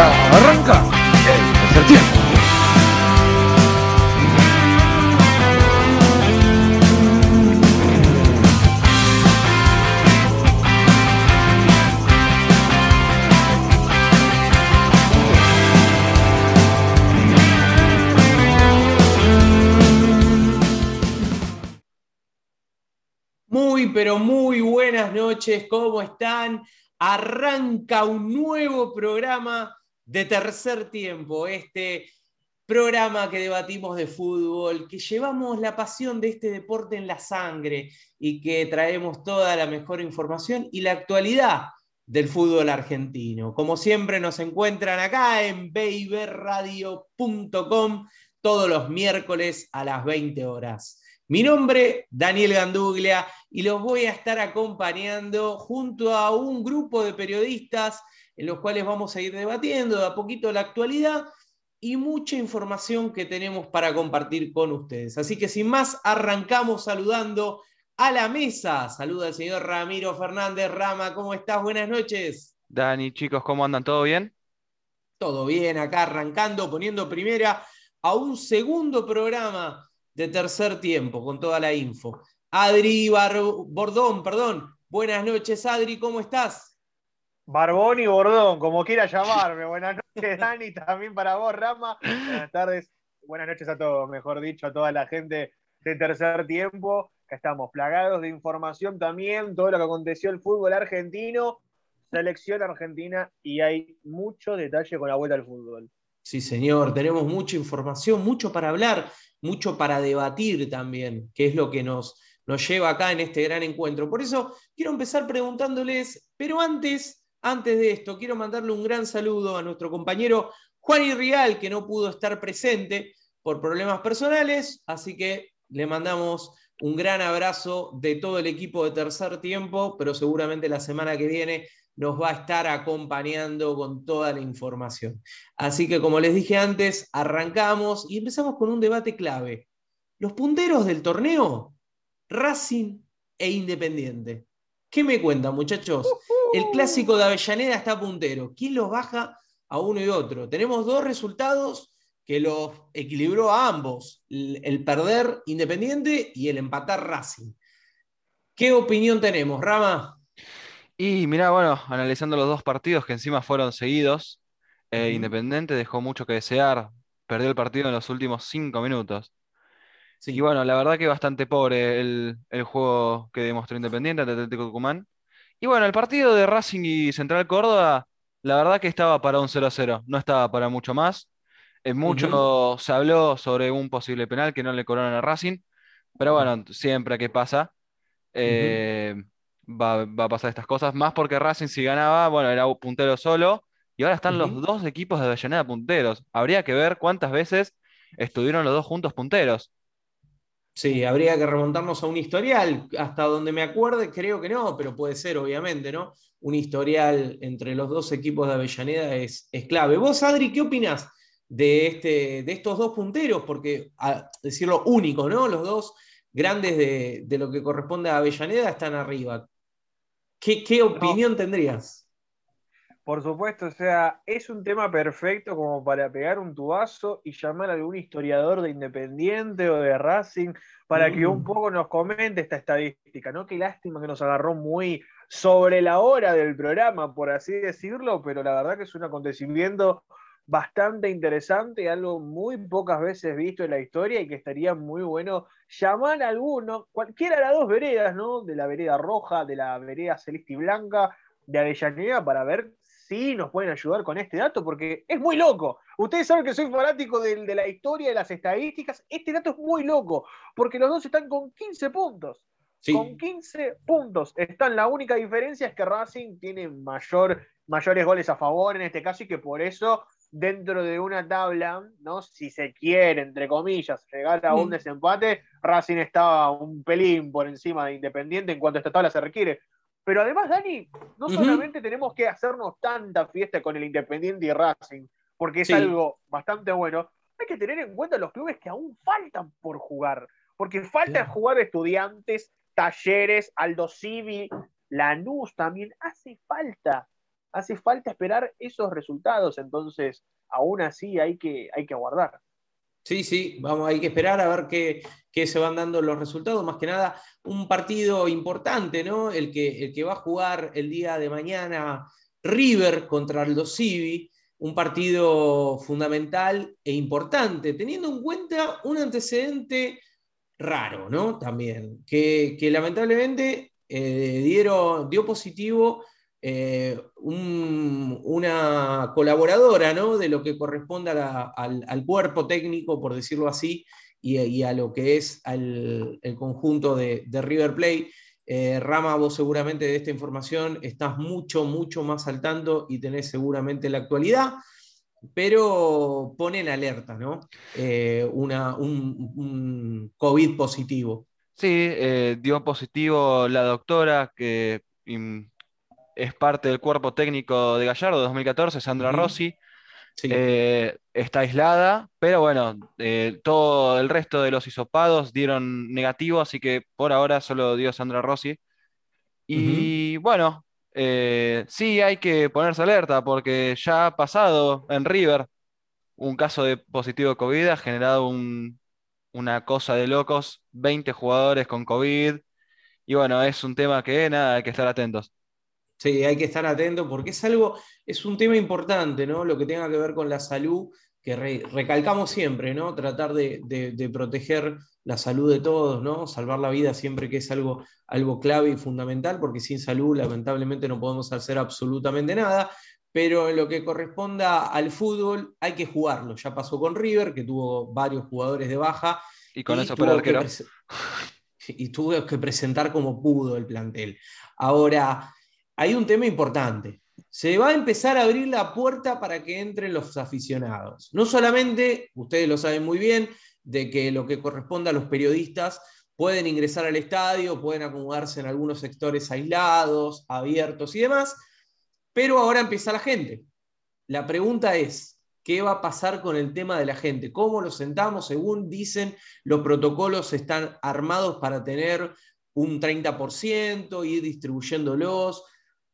Arranca el. Muy, pero muy buenas noches, ¿cómo están? Arranca un nuevo programa de tercer tiempo, este programa que debatimos de fútbol, que llevamos la pasión de este deporte en la sangre y que traemos toda la mejor información y la actualidad del fútbol argentino. Como siempre nos encuentran acá en babyradio.com todos los miércoles a las 20 horas. Mi nombre, Daniel Ganduglia, y los voy a estar acompañando junto a un grupo de periodistas en los cuales vamos a ir debatiendo de a poquito la actualidad y mucha información que tenemos para compartir con ustedes. Así que sin más, arrancamos saludando a la mesa. Saluda al señor Ramiro Fernández Rama, ¿cómo estás? Buenas noches. Dani, chicos, ¿cómo andan? ¿Todo bien? Todo bien, acá arrancando, poniendo primera a un segundo programa de tercer tiempo con toda la info. Adri Bar Bordón, perdón. Buenas noches, Adri, ¿cómo estás? Barbón y Bordón, como quiera llamarme. Buenas noches, Dani, también para vos, Rama. Buenas tardes, buenas noches a todos, mejor dicho, a toda la gente de tercer tiempo. Que estamos plagados de información también, todo lo que aconteció el fútbol argentino, selección argentina, y hay mucho detalle con la vuelta al fútbol. Sí, señor, tenemos mucha información, mucho para hablar, mucho para debatir también, que es lo que nos, nos lleva acá en este gran encuentro. Por eso quiero empezar preguntándoles, pero antes, antes de esto, quiero mandarle un gran saludo a nuestro compañero Juan Irrial, que no pudo estar presente por problemas personales, así que le mandamos un gran abrazo de todo el equipo de tercer tiempo, pero seguramente la semana que viene nos va a estar acompañando con toda la información. Así que como les dije antes, arrancamos y empezamos con un debate clave. Los punteros del torneo, Racing e Independiente. ¿Qué me cuentan, muchachos? El clásico de Avellaneda está puntero. ¿Quién los baja a uno y otro? Tenemos dos resultados que los equilibró a ambos, el perder Independiente y el empatar Racing. ¿Qué opinión tenemos, Rama? Y mira, bueno, analizando los dos partidos que encima fueron seguidos, eh, Independiente dejó mucho que desear, perdió el partido en los últimos cinco minutos. Sí. Y bueno, la verdad que bastante pobre el, el juego que demostró Independiente ante Atlético Tucumán. Y bueno, el partido de Racing y Central Córdoba, la verdad que estaba para un 0-0, no estaba para mucho más. En mucho se habló sobre un posible penal que no le cobraron a Racing, pero bueno, siempre que pasa, eh, va, va, a pasar estas cosas. Más porque Racing si ganaba, bueno, era puntero solo, y ahora están los dos equipos de Avellaneda punteros. Habría que ver cuántas veces estuvieron los dos juntos punteros. Sí, habría que remontarnos a un historial. Hasta donde me acuerde, creo que no, pero puede ser, obviamente, ¿no? Un historial entre los dos equipos de Avellaneda es, es clave. Vos, Adri, ¿qué opinás de, este, de estos dos punteros? Porque, a decirlo único, ¿no? Los dos grandes de, de, lo que corresponde a Avellaneda están arriba. ¿Qué, qué opinión no. tendrías? Por supuesto, o sea, es un tema perfecto como para pegar un tubazo y llamar a algún historiador de Independiente o de Racing para mm. que un poco nos comente esta estadística, ¿no? Qué lástima que nos agarró muy sobre la hora del programa, por así decirlo, pero la verdad que es un acontecimiento bastante interesante, algo muy pocas veces visto en la historia y que estaría muy bueno llamar a alguno, cualquiera de las dos veredas, ¿no? De la vereda roja, de la vereda celeste y blanca, de Avellaneda, para ver sí nos pueden ayudar con este dato porque es muy loco. Ustedes saben que soy fanático de, de, la historia, de las estadísticas. Este dato es muy loco porque los dos están con 15 puntos. Sí. Con 15 puntos están. La única diferencia es que Racing tiene mayor, mayores goles a favor en este caso y que por eso dentro de una tabla, ¿no? si se quiere, entre comillas, llegar a un desempate, Racing estaba un pelín por encima de Independiente en cuanto a esta tabla se requiere. Pero además, Dani, no uh -huh. solamente tenemos que hacernos tanta fiesta con el Independiente y Racing, porque es sí. algo bastante bueno, hay que tener en cuenta los clubes que aún faltan por jugar, porque falta sí. jugar estudiantes, talleres, Aldo Civi, Lanús también, hace falta Hace falta esperar esos resultados, entonces aún así hay que, hay que aguardar. Sí, sí, vamos, hay que esperar a ver qué, se van dando los resultados. Más que nada, un partido importante, ¿no? El que, el que va a jugar el día de mañana River contra Aldo Civi, un partido fundamental e importante, teniendo en cuenta un antecedente raro, ¿no? También, que, lamentablemente eh, dieron, dio positivo eh, una colaboradora ¿no? de lo que corresponde al, cuerpo técnico, por decirlo así, y, a lo que es el conjunto de, River Plate. Eh, Rama, vos seguramente de esta información estás mucho, mucho más al tanto y tenés seguramente la actualidad, pero pone en alerta, ¿no? Eh, una, un, COVID positivo. Sí, dio positivo la doctora que es parte del cuerpo técnico de Gallardo 2014, Sandra Rossi. Eh, está aislada, pero bueno, eh, todo el resto de los hisopados dieron negativo, así que por ahora solo dio Sandra Rossi. Y bueno, eh, sí hay que ponerse alerta porque ya ha pasado en River un caso de positivo de COVID, ha generado una cosa de locos, 20 jugadores con COVID. Y bueno, es un tema que nada, hay que estar atentos. Sí, hay que estar atento porque es algo, es un tema importante, ¿no? Lo que tenga que ver con la salud, que recalcamos siempre, ¿no? Tratar de, proteger la salud de todos, ¿no? Salvar la vida siempre que es algo, algo clave y fundamental, porque sin salud lamentablemente no podemos hacer absolutamente nada. Pero en lo que corresponda al fútbol, hay que jugarlo. Ya pasó con River, que tuvo varios jugadores de baja. Y con eso para arquero. Y tuvo que presentar como pudo el plantel. Ahora, hay un tema importante. Se va a empezar a abrir la puerta para que entren los aficionados. No solamente, ustedes lo saben muy bien, de que lo que corresponde a los periodistas pueden ingresar al estadio, pueden acomodarse en algunos sectores aislados, abiertos y demás, pero ahora empieza la gente. La pregunta es, ¿qué va a pasar con el tema de la gente? ¿Cómo lo sentamos? Según dicen, los protocolos están armados para tener un 30%, ir distribuyéndolos.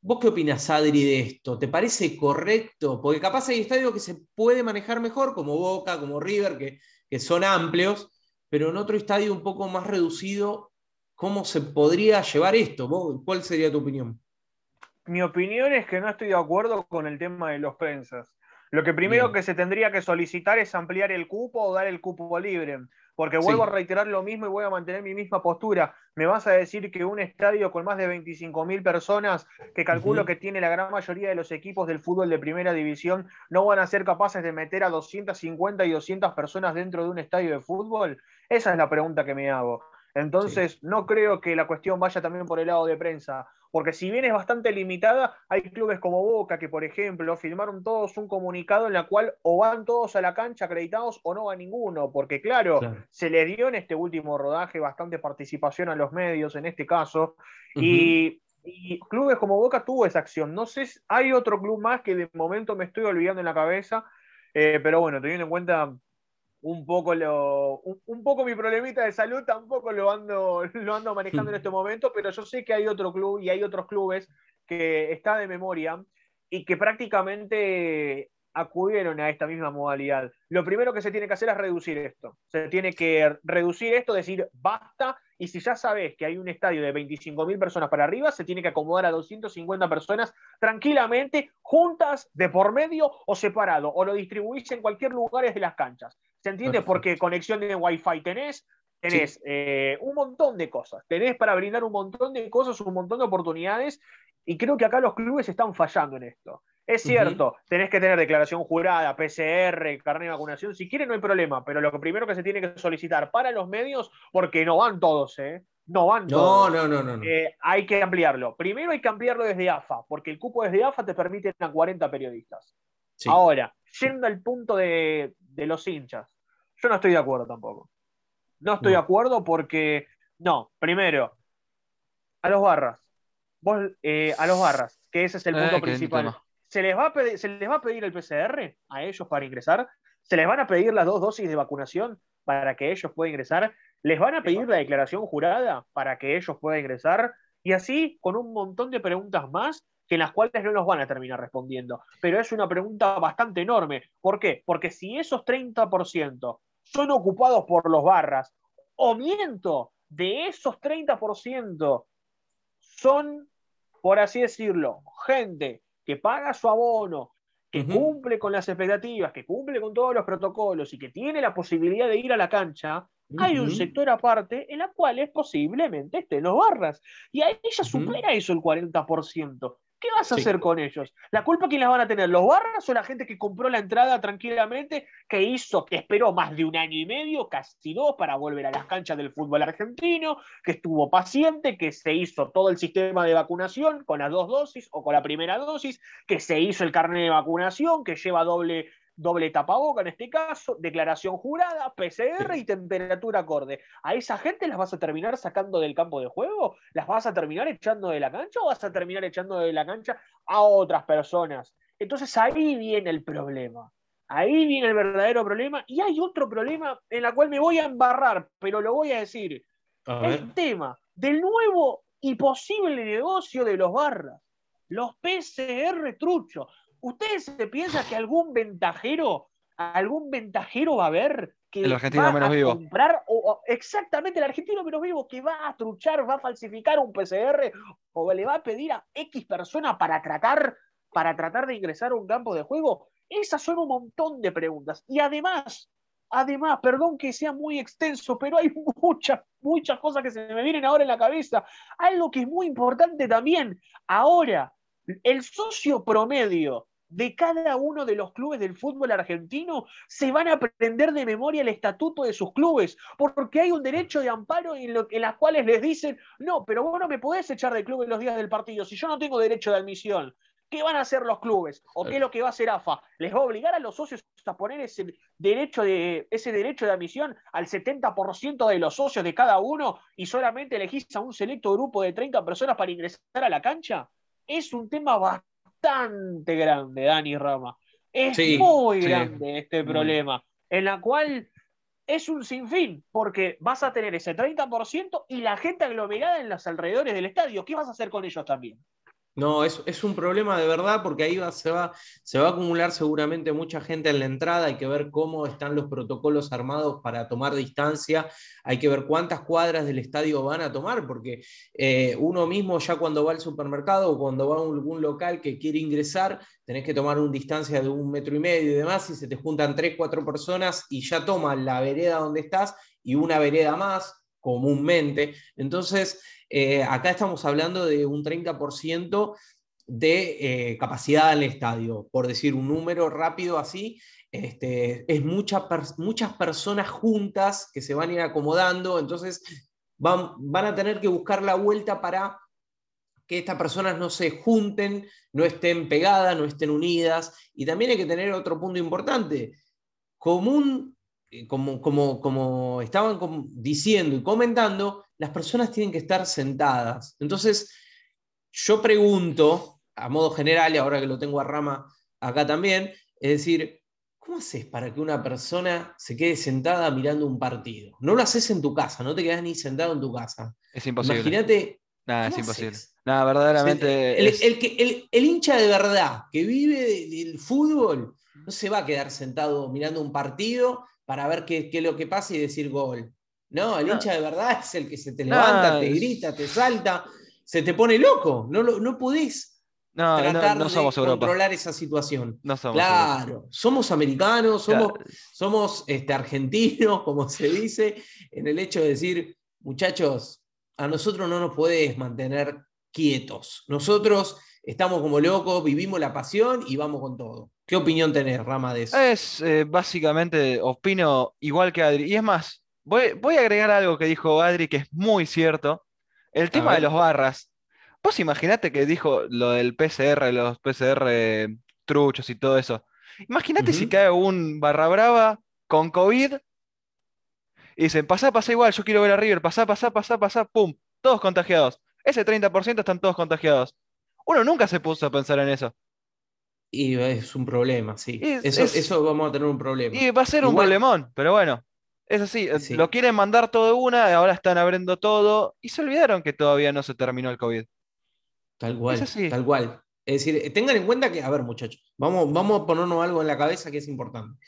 ¿Vos qué opinas, Adri, de esto? ¿Te parece correcto? Porque capaz hay estadios que se puede manejar mejor, como Boca, como River, que, que son amplios, pero en otro estadio un poco más reducido, ¿cómo se podría llevar esto? ¿Cuál sería tu opinión? Mi opinión es que no estoy de acuerdo con el tema de los prensas. Lo que primero que se tendría que solicitar es ampliar el cupo o dar el cupo libre. Porque vuelvo a reiterar lo mismo y voy a mantener mi misma postura. Me vas a decir que un estadio con más de 25.000 personas, que calculo que tiene la gran mayoría de los equipos del fútbol de primera división, no van a ser capaces de meter a 250 y 200 personas dentro de un estadio de fútbol? Esa es la pregunta que me hago. Entonces, no creo que la cuestión vaya también por el lado de prensa, porque si bien es bastante limitada, hay clubes como Boca que, por ejemplo, firmaron todos un comunicado en la cual o van todos a la cancha acreditados o no va ninguno, porque claro, se le dio en este último rodaje bastante participación a los medios en este caso, y, clubes como Boca tuvo esa acción. No sé, hay otro club más que de momento me estoy olvidando en la cabeza, eh, pero bueno, teniendo en cuenta un poco lo, un, poco mi problemita de salud tampoco lo ando, lo ando manejando en este momento, pero yo sé que hay otro club y hay otros clubes que está de memoria y que prácticamente acudieron a esta misma modalidad. Lo primero que se tiene que hacer es reducir esto. Se tiene que reducir esto, decir basta, y si ya sabes que hay un estadio de 25.000 personas para arriba, se tiene que acomodar a 250 personas tranquilamente, juntas, de por medio o separado, o lo distribuís en cualquier lugar de las canchas. ¿Se entiende? Porque conexión de Wi-Fi tenés, tenés eh, un montón de cosas, tenés para brindar un montón de cosas, un montón de oportunidades, y creo que acá los clubes están fallando en esto. Es cierto, tenés que tener declaración jurada, PCR, carnet de vacunación, si quieren no hay problema, pero lo primero que se tiene que solicitar para los medios, porque no van todos, ¿eh? No van todos. No, no, no, no. Eh, hay que ampliarlo. Primero hay que ampliarlo desde AFA, porque el cupo desde AFA te permite a 40 periodistas. Ahora, yendo al punto de los hinchas, yo no estoy de acuerdo tampoco. No estoy de acuerdo porque, no, primero, a los barras, vos, eh, a los barras, que ese es el punto principal. ¿Se les, va a pedir, ¿Se les va a pedir el PCR a ellos para ingresar? ¿Se les van a pedir las dos dosis de vacunación para que ellos puedan ingresar? ¿Les van a pedir la declaración jurada para que ellos puedan ingresar? Y así con un montón de preguntas más que en las cuales no nos van a terminar respondiendo. Pero es una pregunta bastante enorme. ¿Por qué? Porque si esos 30% son ocupados por los barras, o miento, de esos 30% son, por así decirlo, gente que paga su abono, que cumple con las expectativas, que cumple con todos los protocolos y que tiene la posibilidad de ir a la cancha, hay un sector aparte en la cual es posiblemente estén los barras. Y ahí ya supera eso el 40%. ¿Qué vas a hacer con ellos? ¿La culpa quién las van a tener? ¿Los barras o la gente que compró la entrada tranquilamente, que hizo, que esperó más de un año y medio, casi dos, para volver a las canchas del fútbol argentino, que estuvo paciente, que se hizo todo el sistema de vacunación con las dos dosis o con la primera dosis, que se hizo el carnet de vacunación, que lleva doble doble tapaboca en este caso, declaración jurada, PCR y temperatura acorde. ¿A esa gente las vas a terminar sacando del campo de juego? ¿Las vas a terminar echando de la cancha o vas a terminar echando de la cancha a otras personas? Entonces ahí viene el problema. Ahí viene el verdadero problema. Y hay otro problema en el cual me voy a embarrar, pero lo voy a decir. el tema del nuevo y posible negocio de los barras. Los PCR truchos. ¿Ustedes se piensan que algún ventajero, algún ventajero va a haber que el argentino menos vivo. comprar o, exactamente el argentino menos vivo que va a truchar, va a falsificar un PCR o le va a pedir a X persona para tratar para tratar de ingresar a un campo de juego? Esas son un montón de preguntas. Y además, además, perdón que sea muy extenso, pero hay muchas, muchas cosas que se me vienen ahora en la cabeza. Algo que es muy importante también. Ahora, el socio promedio de cada uno de los clubes del fútbol argentino se van a aprender de memoria el estatuto de sus clubes, porque hay un derecho de amparo en, lo, en las cuales les dicen, no, pero vos no me podés echar del club en los días del partido, si yo no tengo derecho de admisión. ¿Qué van a hacer los clubes? ¿O qué es lo que va a hacer AFA? ¿Les va a obligar a los socios a poner ese derecho de, ese derecho de admisión al 70% de los socios de cada uno y solamente elegís a un selecto grupo de 30 personas para ingresar a la cancha? Es un tema bastante bastante grande, Dani Rama. Es muy grande este problema, en la cual es un sinfín, porque vas a tener ese 30% y la gente aglomerada en los alrededores del estadio. ¿Qué vas a hacer con ellos también? No, es, un problema de verdad porque ahí va, se, va, se va a acumular seguramente mucha gente en la entrada, hay que ver cómo están los protocolos armados para tomar distancia, hay que ver cuántas cuadras del estadio van a tomar, porque eh, uno mismo ya cuando va al supermercado o cuando va a algún local que quiere ingresar, tenés que tomar una distancia de un metro y medio y demás, y se te juntan tres, cuatro personas y ya toman la vereda donde estás y una vereda más comúnmente. Entonces, eh, acá estamos hablando de un 30% de eh, capacidad del estadio, por decir un número rápido así. Este, es muchas personas juntas que se van a ir acomodando, entonces van, van a tener que buscar la vuelta para que estas personas no se junten, no estén pegadas, no estén unidas. Y también hay que tener otro punto importante. Común, eh, como, como, como estaban diciendo y comentando, las personas tienen que estar sentadas. Entonces, yo pregunto, a modo general, y ahora que lo tengo a Rama acá también, es decir, ¿cómo haces para que una persona se quede sentada mirando un partido? No lo haces en tu casa, no te quedas ni sentado en tu casa. Es imposible. Imagínate. Nada, es imposible. Nada, verdaderamente. El, el, hincha de verdad que vive del fútbol no se va a quedar sentado mirando un partido para ver qué, qué es lo que pasa y decir gol. No, el hincha de verdad es el que se te levanta, te grita, te salta, se te pone loco. No, no podés tratar de controlar esa situación. claro, somos americanos, somos, somos este, argentinos, como se dice, en el hecho de decir, muchachos, a nosotros no nos podés mantener quietos. Nosotros estamos como locos, vivimos la pasión y vamos con todo. ¿Qué opinión tenés, Rama, de eso? Es eh, básicamente, opino igual que Adri. Y es más, Voy, a agregar algo que dijo Adri que es muy cierto. El tema de los barras. Vos imaginate que dijo lo del PCR, los PCR truchos y todo eso. Imagínate si cae un barra brava con COVID y dicen, pasá, pasá igual, yo quiero ver a River, pasá, pasá, pasá, pasá, pum, todos contagiados. Ese 30% están todos contagiados. Uno nunca se puso a pensar en eso. Y es un problema, sí. eso, vamos a tener un problema. Y va a ser un problemón, pero bueno. Es así, lo quieren mandar todo de una, ahora están abriendo todo y se olvidaron que todavía no se terminó el COVID. Tal cual, tal cual. Es decir, tengan en cuenta que, a ver muchachos, vamos, vamos a ponernos algo en la cabeza que es importante.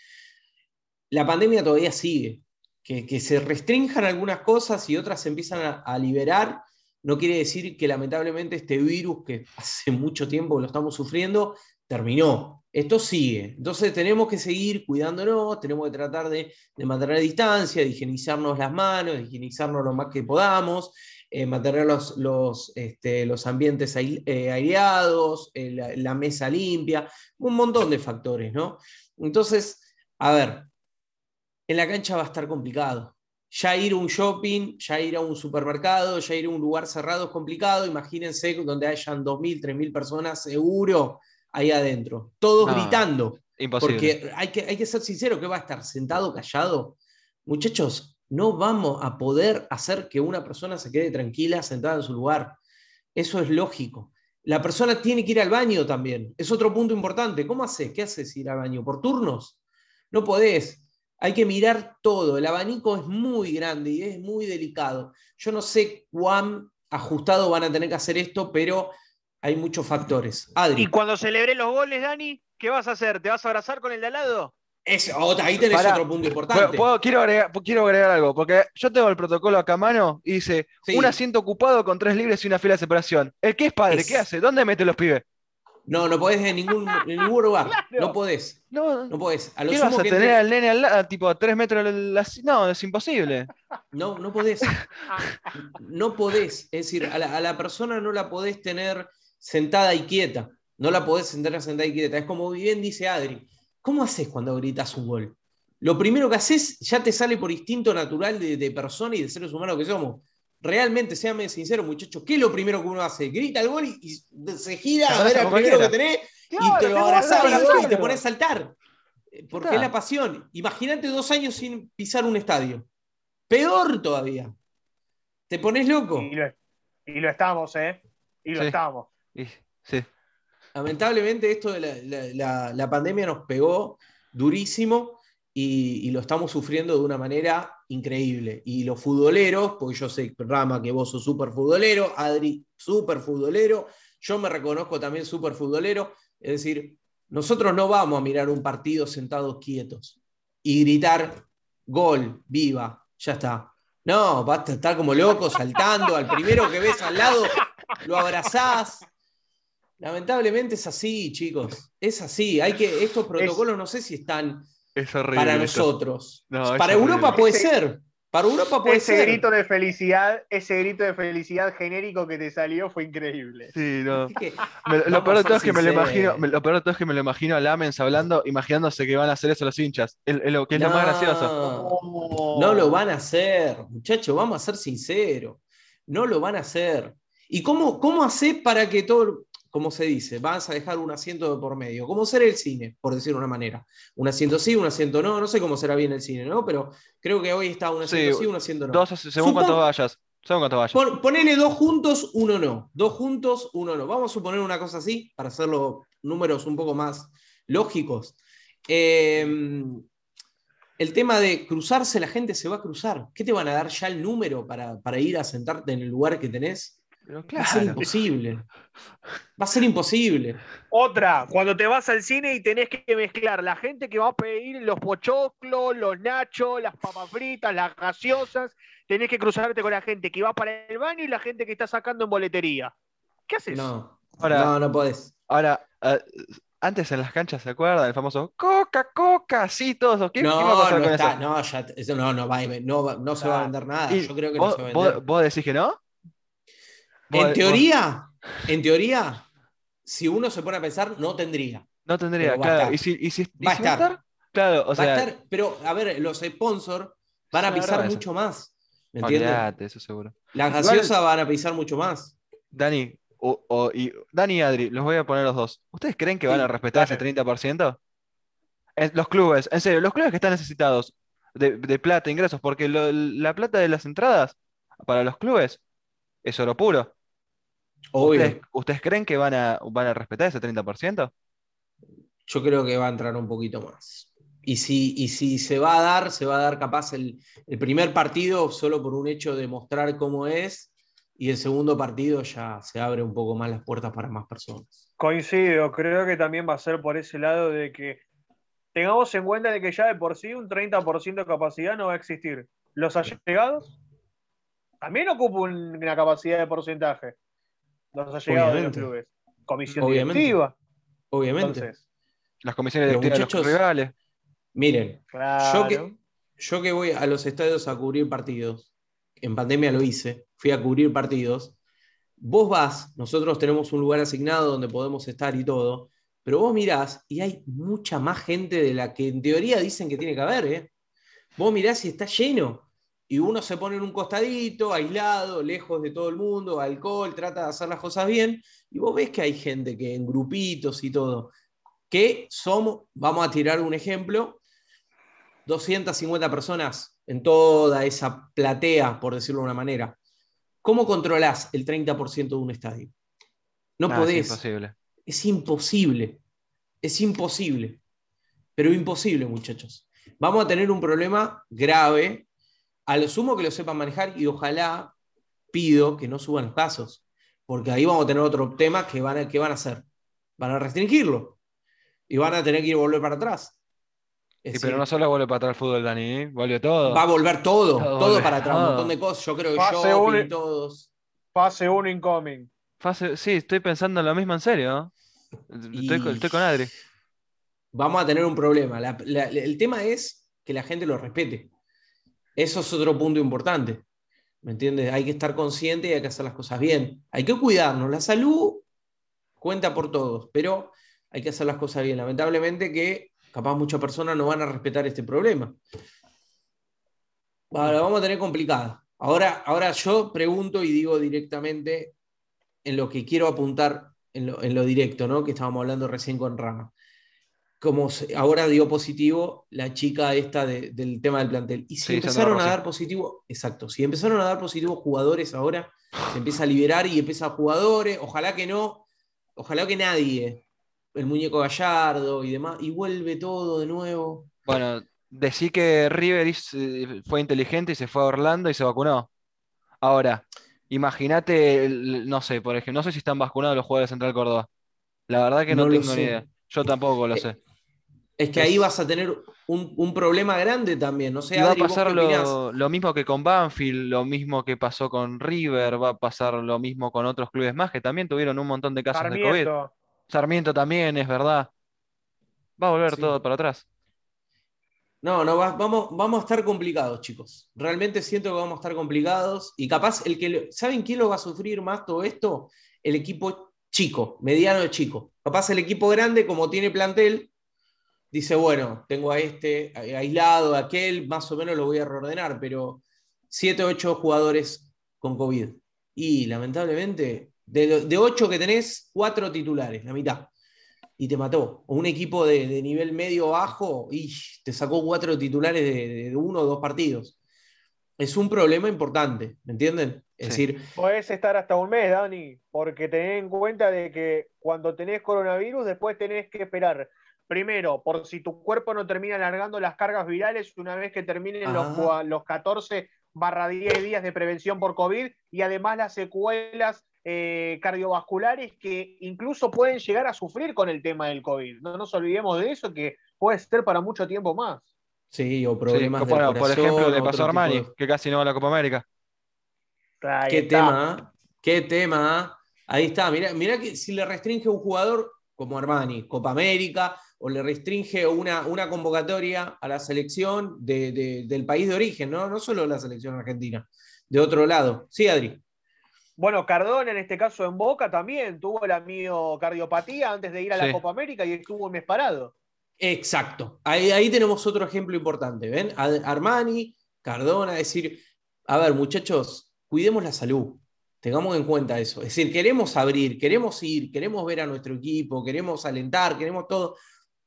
La pandemia todavía sigue. Que, se restrinjan algunas cosas y otras se empiezan a, liberar, no quiere decir que lamentablemente este virus, que hace mucho tiempo lo estamos sufriendo, terminó. Esto sigue. Entonces tenemos que seguir cuidándonos, tenemos que tratar de, mantener distancia, de higienizarnos las manos, de higienizarnos lo más que podamos, eh, mantener los, los, este, los ambientes eh, aireados, eh, la, mesa limpia, un montón de factores, ¿no? Entonces, a ver, en la cancha va a estar complicado. Ya ir a un shopping, ya ir a un supermercado, ya ir a un lugar cerrado es complicado. Imagínense donde hayan 2.000, 3.000 personas seguro ahí adentro, todos gritando. Imposible. Porque hay que, hay que ser sincero, que va a estar sentado, callado. Muchachos, no vamos a poder hacer que una persona se quede tranquila sentada en su lugar. Eso es lógico. La persona tiene que ir al baño también. Es otro punto importante. ¿Cómo haces? ¿Qué haces ir al baño? ¿Por turnos? No podés. Hay que mirar todo. El abanico es muy grande y es muy delicado. Yo no sé cuán ajustado van a tener que hacer esto, pero hay muchos factores. Adri. Y cuando celebre los goles, Dani, ¿qué vas a hacer? ¿Te vas a abrazar con el de al lado? ahí tenés otro punto importante. quiero, agregar, algo, porque yo tengo el protocolo acá a mano y dice: un asiento ocupado con tres libres y una fila de separación. ¿El qué es padre? ¿Qué hace? ¿Dónde mete los pibes? No, no podés en ningún, ningún lugar. No podés. No, no podés. A ¿Qué vas a tener al nene al lado, tipo a tres metros? No, es imposible. No, no podés. No podés. Es decir, a la, a la persona no la podés tener sentada y quieta. No la podés tener sentada y quieta. Es como bien dice Adri. ¿Cómo haces cuando gritas un gol? Lo primero que haces ya te sale por instinto natural de, persona y de seres humanos que somos. Realmente, séame sincero, muchachos, ¿qué es lo primero que uno hace? Grita el gol y, se gira a ver al primero que tenés y te lo abrazás y, te pones a saltar. Porque es la pasión. Imagínate dos años sin pisar un estadio. Peor todavía. ¿Te pones loco? Y lo, estamos, ¿eh? Y lo estamos. Sí. Lamentablemente esto de la, pandemia nos pegó durísimo y, lo estamos sufriendo de una manera increíble. Y los futboleros, porque yo sé, Rama, que vos sos súper futbolero, Adri, súper futbolero, yo me reconozco también súper futbolero, es decir, nosotros no vamos a mirar un partido sentados quietos y gritar gol, viva, ya está. No, vas a estar como loco saltando, al primero que ves al lado lo abrazás, Lamentablemente es así, chicos. Es así. Hay que, estos protocolos no sé si están para nosotros. para Europa puede ser. Para Europa puede ese grito de felicidad, ese grito de felicidad genérico que te salió fue increíble. Sí, no. lo, peor de todo es que me lo imagino, lo peor de todo es que me lo imagino a Lamens hablando, imaginándose que van a hacer eso los hinchas. lo que es lo más gracioso. No lo van a hacer, muchachos, vamos a ser sinceros. No lo van a hacer. ¿Y cómo, cómo hacer para que todo, como se dice, vas a dejar un asiento de por medio, como será el cine, por decir una manera. Un asiento sí, un asiento no, no sé cómo será bien el cine, ¿no? Pero creo que hoy está un asiento sí, un asiento no. Dos, según cuánto vayas. Según cuánto vayas. ponele dos juntos, uno no. Dos juntos, uno no. Vamos a suponer una cosa así, para hacerlo números un poco más lógicos. Em, el tema de cruzarse, la gente se va a cruzar. ¿Qué te van a dar ya el número para, para ir a sentarte en el lugar que tenés? Va a ser imposible. Va a ser imposible. Otra, cuando te vas al cine y tenés que mezclar la gente que va a pedir los pochoclos, los nachos, las papas fritas, las gaseosas, tenés que cruzarte con la gente que va para el baño y la gente que está sacando en boletería. ¿Qué haces? No, no, no podés. Ahora, eh, antes en las canchas, ¿se acuerdan? El famoso Coca, Coca, sí, todos. ¿Qué, no, ¿qué va a pasar no con está, eso? No, ya, eso no, no, va, no, no se va a vender nada. Yo creo que no se va a vender. ¿Vos decís que no? En teoría, en teoría, si uno se pone a pensar, no tendría. No tendría, claro. ¿Y si, y si, va a estar? Claro, o sea. Va a estar, pero a ver, los sponsors van a pisar mucho más. ¿Me entiendes? eso seguro. Las gaseosas van a pisar mucho más. Dani, o, y, Dani y Adri, los voy a poner los dos. ¿Ustedes creen que van a respetar ese 30%? los clubes, en serio, los clubes que están necesitados de, de plata, ingresos, porque la plata de las entradas para los clubes es oro puro. ¿Ustedes, creen que van a, van a respetar ese 30%? Yo creo que va a entrar un poquito más. Y si, y si se va a dar, se va a dar capaz el, el primer partido solo por un hecho de mostrar cómo es, y el segundo partido ya se abre un poco más las puertas para más personas. Coincido, creo que también va a ser por ese lado de que tengamos en cuenta de que ya de por sí un 30% de capacidad no va a existir. Los allegados también ocupan una capacidad de porcentaje. Los allegados de los clubes. Comisión Obviamente. directiva. Obviamente. Entonces, Las comisiones directivas de los rivales. Miren, claro. yo, que, yo que voy a los estadios a cubrir partidos, en pandemia lo hice, fui a cubrir partidos, vos vas, nosotros tenemos un lugar asignado donde podemos estar y todo, pero vos mirás y hay mucha más gente de la que en teoría dicen que tiene que haber, ¿eh? Vos mirás y está lleno. Y uno se pone en un costadito, aislado, lejos de todo el mundo, alcohol, trata de hacer las cosas bien, y vos ves que hay gente que en grupitos y todo, que somos, vamos a tirar un ejemplo, 250 personas en toda esa platea, por decirlo de una manera. ¿Cómo controlás el 30% de un estadio? No Nah, podés. Es imposible. Es imposible. Es imposible. Pero imposible, muchachos. Vamos a tener un problema grave. A lo sumo que lo sepan manejar y ojalá pido que no suban los casos. Porque ahí vamos a tener otro tema que van a, que van a hacer. Van a restringirlo. Y van a tener que ir a volver para atrás. Es Sí, decir, pero no solo vuelve para atrás el fútbol, Dani, ¿eh? vuelve todo. va a volver todo, Todo para atrás, un todo. montón de cosas. Yo creo que Fase shopping, uno- todos. Fase 1 incoming. Fase- sí, estoy pensando en lo mismo en serio. Estoy, con- Y- estoy con Adri. vamos a tener un problema. La- la- el tema es que la gente lo respete. Eso es otro punto importante. ¿Me entiendes? Hay que estar consciente y hay que hacer las cosas bien. Hay que cuidarnos. La salud cuenta por todos, pero hay que hacer las cosas bien. Lamentablemente que capaz muchas personas no van a respetar este problema. Ahora vamos a tener complicada. Ahora, ahora yo pregunto y digo directamente en lo que quiero apuntar en lo, en lo directo, ¿no? Que estábamos hablando recién con Rama como ahora dio positivo la chica esta de- del tema del plantel. Y si Sí, empezaron a dar positivo, exacto, si empezaron a dar positivo jugadores ahora, se empieza a liberar y empieza a jugadores, ojalá que no, ojalá que nadie, el muñeco Gallardo y demás, y vuelve todo de nuevo. Bueno, decí que River hizo- fue inteligente y se fue a Orlando y se vacunó. Ahora, imagínate, no sé, por ejemplo, no sé si están vacunados los jugadores de Central Córdoba. La verdad que no, tengo ni idea. Yo tampoco lo Eh, sé. Es que Es- ahí vas a tener un, un problema grande también, no sé, Y va a Adri, ¿vos pasar lo, lo mismo que con Banfield, lo mismo que pasó con River, va a pasar lo mismo con otros clubes más que también tuvieron un montón de casos de COVID. Sarmiento. Sarmiento también, es verdad. Va a volver Sí. todo para atrás. No, no, va- vamos, vamos a estar complicados, chicos. Realmente siento que vamos a estar complicados. Y capaz, el que lo- ¿saben quién lo va a sufrir más todo esto? El equipo chico, mediano chico. Capaz el equipo grande, como tiene plantel, dice, bueno, tengo a este aislado, a aquel, más o menos lo voy a reordenar, pero 7 o 8 jugadores con COVID. Y lamentablemente, de, lo- de 8 que tenés, 4 titulares, la mitad y te mató. O un equipo de, de nivel medio bajo y te sacó cuatro titulares de, de uno o dos partidos. Es un problema importante, ¿me entienden? Es Sí. decir, Podés estar hasta un mes, Dani, porque tenés en cuenta de que cuando tenés coronavirus, después tenés que esperar. Primero, por si tu cuerpo no termina alargando las cargas virales una vez que terminen los, los 14 barra 10 días de prevención por COVID y además las secuelas eh, cardiovasculares que incluso pueden llegar a sufrir con el tema del COVID. No nos olvidemos de eso, que puede ser para mucho tiempo más. sí, o Sí, problemas del bueno, por ejemplo, le pasó a Armani, de- que casi no va a la Copa América. Ahí Qué está. tema, ¿eh? qué tema. ¿eh? Ahí está, mirá, mirá que si le restringe a un jugador como Armani, Copa América, o le restringe una, una convocatoria a la selección de- de- del país de origen, ¿no? No solo la selección argentina, de otro lado. Sí, Adri. Bueno, Cardona en este caso en Boca también tuvo la miocardiopatía antes de ir a la Sí. Copa América y estuvo un mes parado. Exacto. Ahí, ahí tenemos otro ejemplo importante. ¿Ven? Armani, Cardona, es decir, a ver, muchachos, cuidemos la salud. Tengamos en cuenta eso. Es decir, queremos abrir, queremos ir, queremos ver a nuestro equipo, queremos alentar, queremos todo.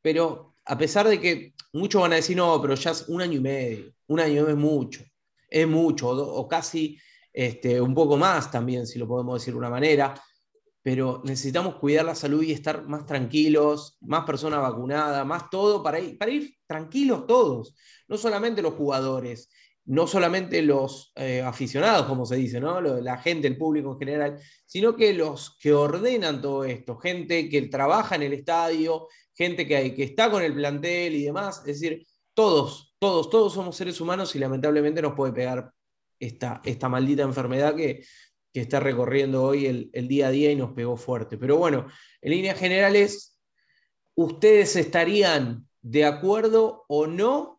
Pero a pesar de que muchos van a decir, no, pero ya es un año y medio, un año es mucho, es mucho, o, casi este, un poco más también, si lo podemos decir de una manera. pero necesitamos cuidar la salud y estar más tranquilos, más personas vacunadas, más todo, para ir, para ir tranquilos todos, no solamente los jugadores, no solamente los eh, aficionados, como se dice, ¿no? la gente, el público en general, sino que los que ordenan todo esto, gente que trabaja en el estadio, gente que, que está con el plantel y demás, es decir, todos, todos, todos somos seres humanos y lamentablemente nos puede pegar esta, esta maldita enfermedad que, está recorriendo hoy el, el, día a día y nos pegó fuerte. Pero bueno, en líneas generales, ¿ustedes estarían de acuerdo o no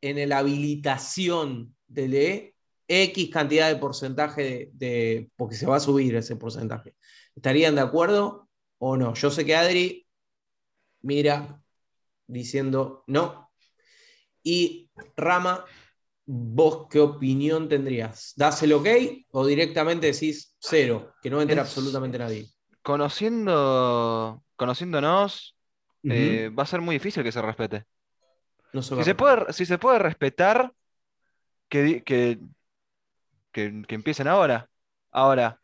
en la habilitación del E X cantidad de porcentaje de, porque se va a subir ese porcentaje. ¿Estarían de acuerdo o no? Yo sé que Adri mira diciendo no. Y Rama, ¿vos qué opinión tendrías? ¿Das el ok o directamente decís cero, que no entra absolutamente nadie? Conociendo, conociéndonos, eh, va a ser muy difícil que se respete. Si, se puede, si se puede respetar, que, que, que, empiecen ahora. Ahora,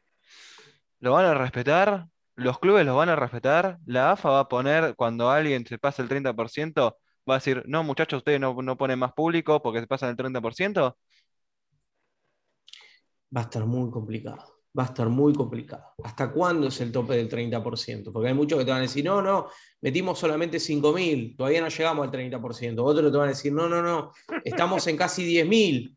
¿lo van a respetar? ¿Los clubes lo van a respetar? ¿La AFA va a poner, cuando alguien se pasa el 30%, va a decir, no, muchachos, ustedes no, no ponen más público porque se pasan el 30%? Va a estar muy complicado va a estar muy complicado. ¿Hasta cuándo es el tope del 30%? Porque hay muchos que te van a decir, no, no, metimos solamente 5.000, todavía no llegamos al 30%. Otros te van a decir, no, no, no, estamos en casi 10.000.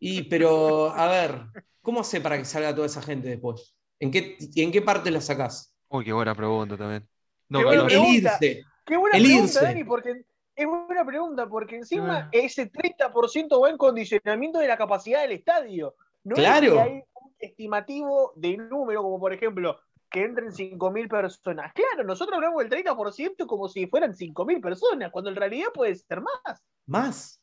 Y, pero, a ver, ¿cómo hace para que salga toda esa gente después? ¿En qué, ¿en qué parte la sacás? Uy, qué buena pregunta también. No, qué buena pregunta. Qué buena pregunta, Dani, porque es buena pregunta, porque encima ese 30% va en condicionamiento de la capacidad del estadio. No claro estimativo de número, como por ejemplo, que entren 5.000 personas. Claro, nosotros hablamos del 30% como si fueran 5.000 personas, cuando en realidad puede ser más. Más.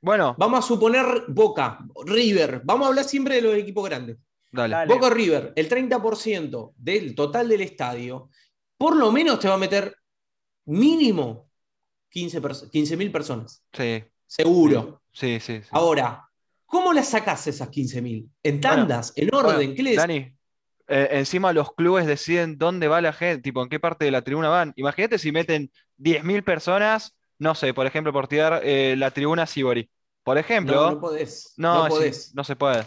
Bueno. Vamos a suponer Boca, River. Vamos a hablar siempre de los equipos grandes. Dale. Boca River, el 30% del total del estadio, por lo menos te va a meter mínimo 15.000 personas. Sí. Seguro. Sí, sí, sí. Ahora, ¿Cómo las sacás esas 15.000? ¿En tandas? ¿En orden? ¿Qué Dani, eh, encima los clubes deciden dónde va la gente, tipo en qué parte de la tribuna van. Imagínate si meten 10.000 personas, no sé, por ejemplo, por tirar eh, la tribuna Sibori. Por ejemplo. No, no podés. No, no, se puede.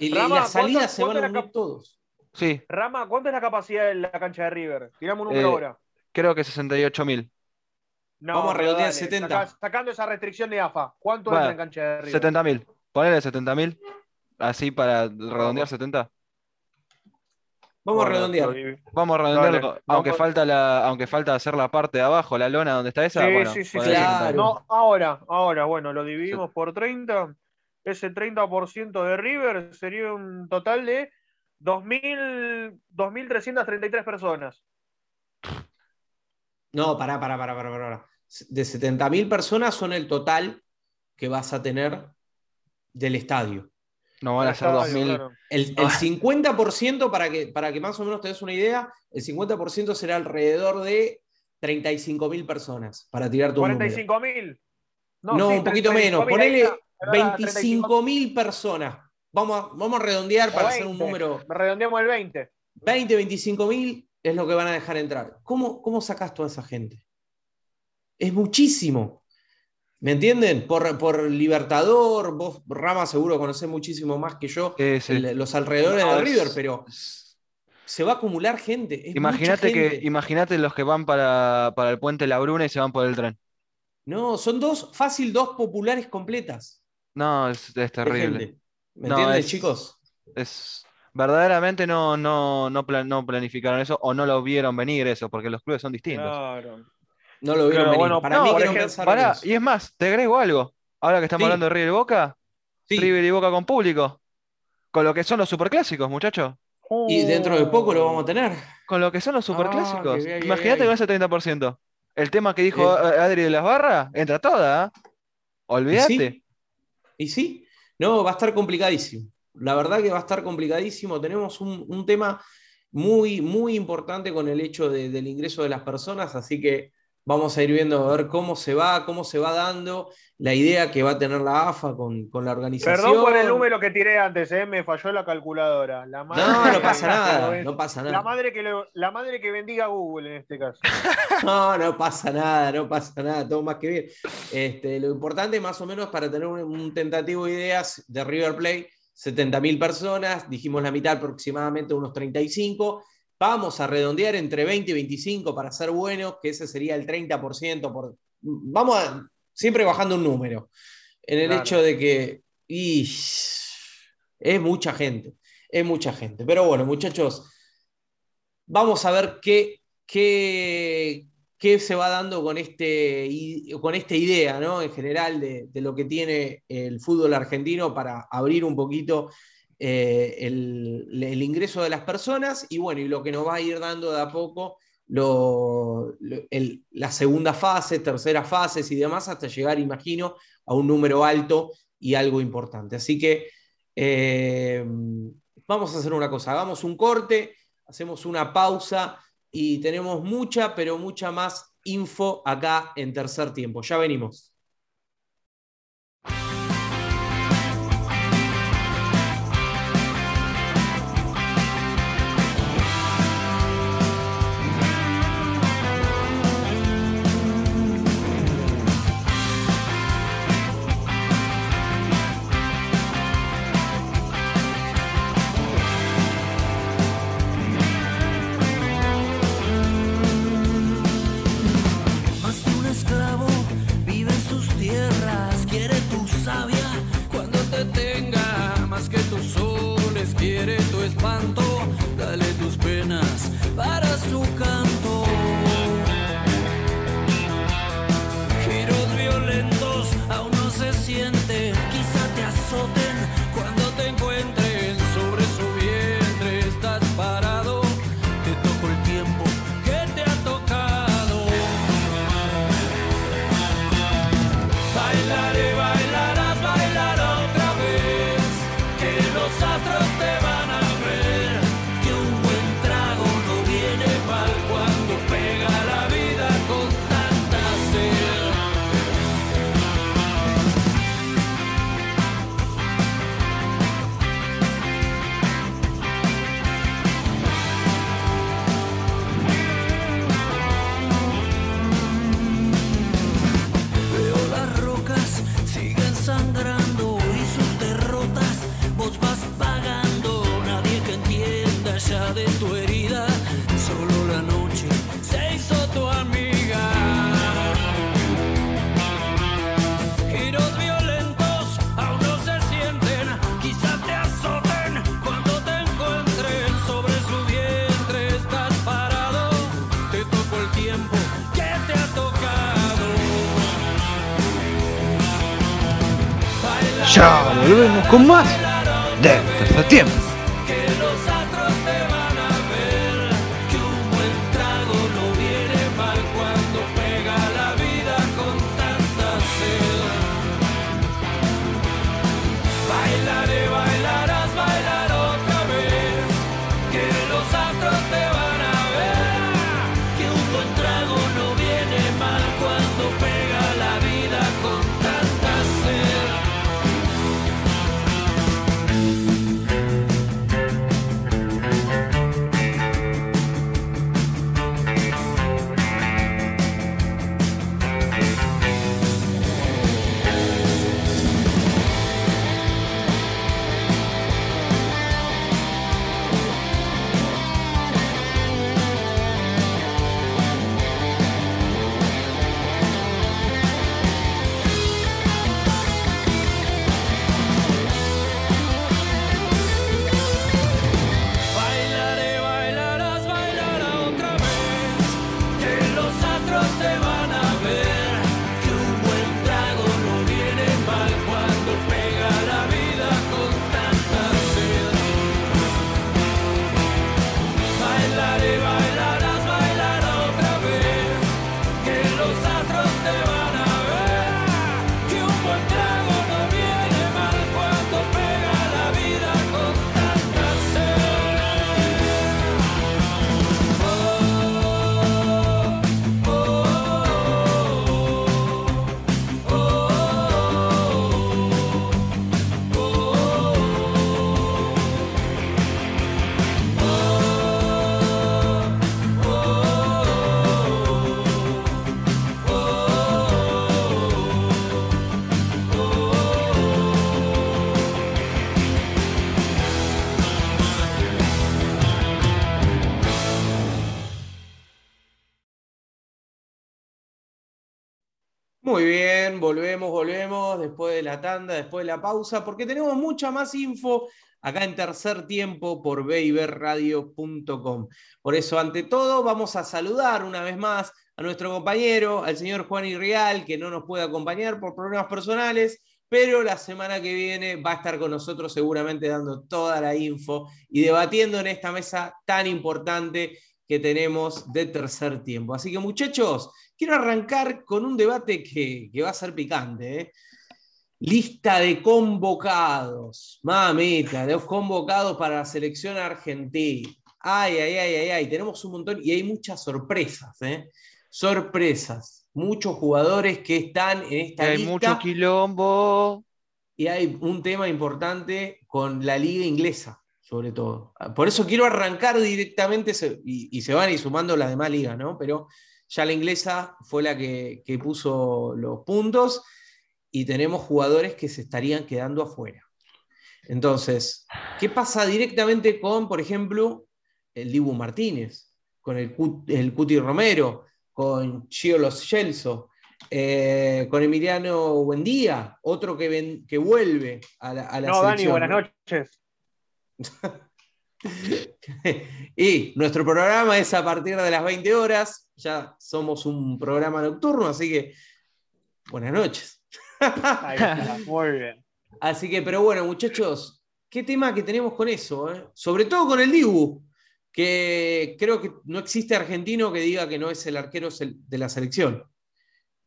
Y las salidas se van a unir todos. Sí. Rama, ¿cuánto es la capacidad de la cancha de River? Tiramos un número eh, ahora. Creo que 68.000. No, Vamos a redondear 70. sacando esa restricción de AFA, ¿cuánto es en cancha de River? 70.000. Ponele 70.000. Así para redondear 70. Vamos a redondear. Vamos a redondear, aunque, falta la, aunque falta hacer la parte de abajo, la lona donde está esa. Sí, bueno, sí, sí, No, ahora, ahora, bueno, lo dividimos por 30. Ese 30% de River sería un total de 2.333 personas. No, pará, pará, pará, pará, pará de 70.000 personas son el total que vas a tener del estadio. No van a ser 2.000. El, 50%, para que, para que más o menos te des una idea, el 50% será alrededor de 35.000 personas, para tirar tu ¿45.000? No, no un poquito menos. Ponele 25.000 personas. Vamos a, vamos a redondear para hacer un número. Redondeamos el 20. 20, 25.000 es lo que van a dejar entrar. ¿Cómo, cómo sacas toda esa gente? Es muchísimo. ¿Me entienden? Por, por, Libertador, vos, Rama, seguro conocés muchísimo más que yo los alrededores de River, pero se va a acumular gente. Imagínate que, imagínate los que van para, el puente La Bruna y se van por el tren. No, son dos, fácil, dos populares completas. No, es, terrible. ¿Me entienden, chicos? Es verdaderamente no, no, no, no planificaron eso o no lo vieron venir eso, porque los clubes son distintos. Claro. No lo vieron Bueno, para mí que Y es más, te agrego algo. Ahora que estamos hablando de River y Boca, River y Boca con público. Con lo que son los superclásicos, muchachos. Y dentro de poco lo vamos a tener. Con lo que son los superclásicos. Ah, Imagínate con ese 30%. El tema que dijo Adri de las barras, entra toda. ¿eh? Olvídate. ¿Y sí? No, va a estar complicadísimo. La verdad que va a estar complicadísimo. Tenemos un, tema muy, muy importante con el hecho del ingreso de las personas, así que Vamos a ir viendo a ver cómo se va, cómo se va dando la idea que va a tener la AFA con, la organización. Perdón por el número que tiré antes, ¿eh? me falló la calculadora. no, no pasa nada, no pasa nada. La madre, que la madre que bendiga Google en este caso. No, no pasa nada, no pasa nada, todo más que bien. Este, lo importante más o menos para tener un, tentativo de ideas de River Plate, 70.000 personas, dijimos la mitad aproximadamente unos 35 Vamos a redondear entre 20 y 25 para ser buenos, que ese sería el 30%. Por, vamos a, siempre bajando un número. En el hecho de que es mucha gente, es mucha gente. Pero bueno, muchachos, vamos a ver qué, qué, qué se va dando con, este, con esta idea, ¿no? En general de, de lo que tiene el fútbol argentino para abrir un poquito eh, el, ingreso de las personas y bueno, y lo que nos va a ir dando de a poco la segunda fase, tercera fase y demás, hasta llegar, imagino, a un número alto y algo importante. Así que eh, vamos a hacer una cosa, hagamos un corte, hacemos una pausa y tenemos mucha, pero mucha más info acá en tercer tiempo. Ya venimos. sabia cuando te tenga más que tus soles quiere tu espanto. Ya volvemos con más de tercer tiempo. Muy bien, volvemos, volvemos después de la tanda, después de la pausa, porque tenemos mucha más info acá en tercer tiempo por beiberradio.com. Por eso, ante todo, vamos a saludar una vez más a nuestro compañero, al señor Juan Irreal, que no nos puede acompañar por problemas personales, pero la semana que viene va a estar con nosotros seguramente dando toda la info y debatiendo en esta mesa tan importante que tenemos de tercer tiempo. Así que muchachos, quiero arrancar con un debate que, va a ser picante. ¿eh? Lista de convocados, mamita, de los convocados para la selección argentina. Ay, ay, ay, ay, ay, tenemos un montón y hay muchas sorpresas, ¿eh? Sorpresas. Muchos jugadores que están en esta hay lista. Hay mucho quilombo. Y hay un tema importante con la liga inglesa sobre todo. Por eso quiero arrancar directamente, y, se van y sumando las demás ligas, ¿no? Pero ya la inglesa fue la que, puso los puntos y tenemos jugadores que se estarían quedando afuera. Entonces, ¿qué pasa directamente con, por ejemplo, el Dibu Martínez, con el, el Cuti Romero, con Chio Los Gelso, eh, con Emiliano Buendía, otro que, que vuelve a la, a no, Dani, buenas noches. y nuestro programa es a partir de las 20 horas. Ya somos un programa nocturno, así que buenas noches. muy bien. Así que, pero bueno, muchachos, qué tema que tenemos con eso, eh? sobre todo con el Dibu, que creo que no existe argentino que diga que no es el arquero de la selección.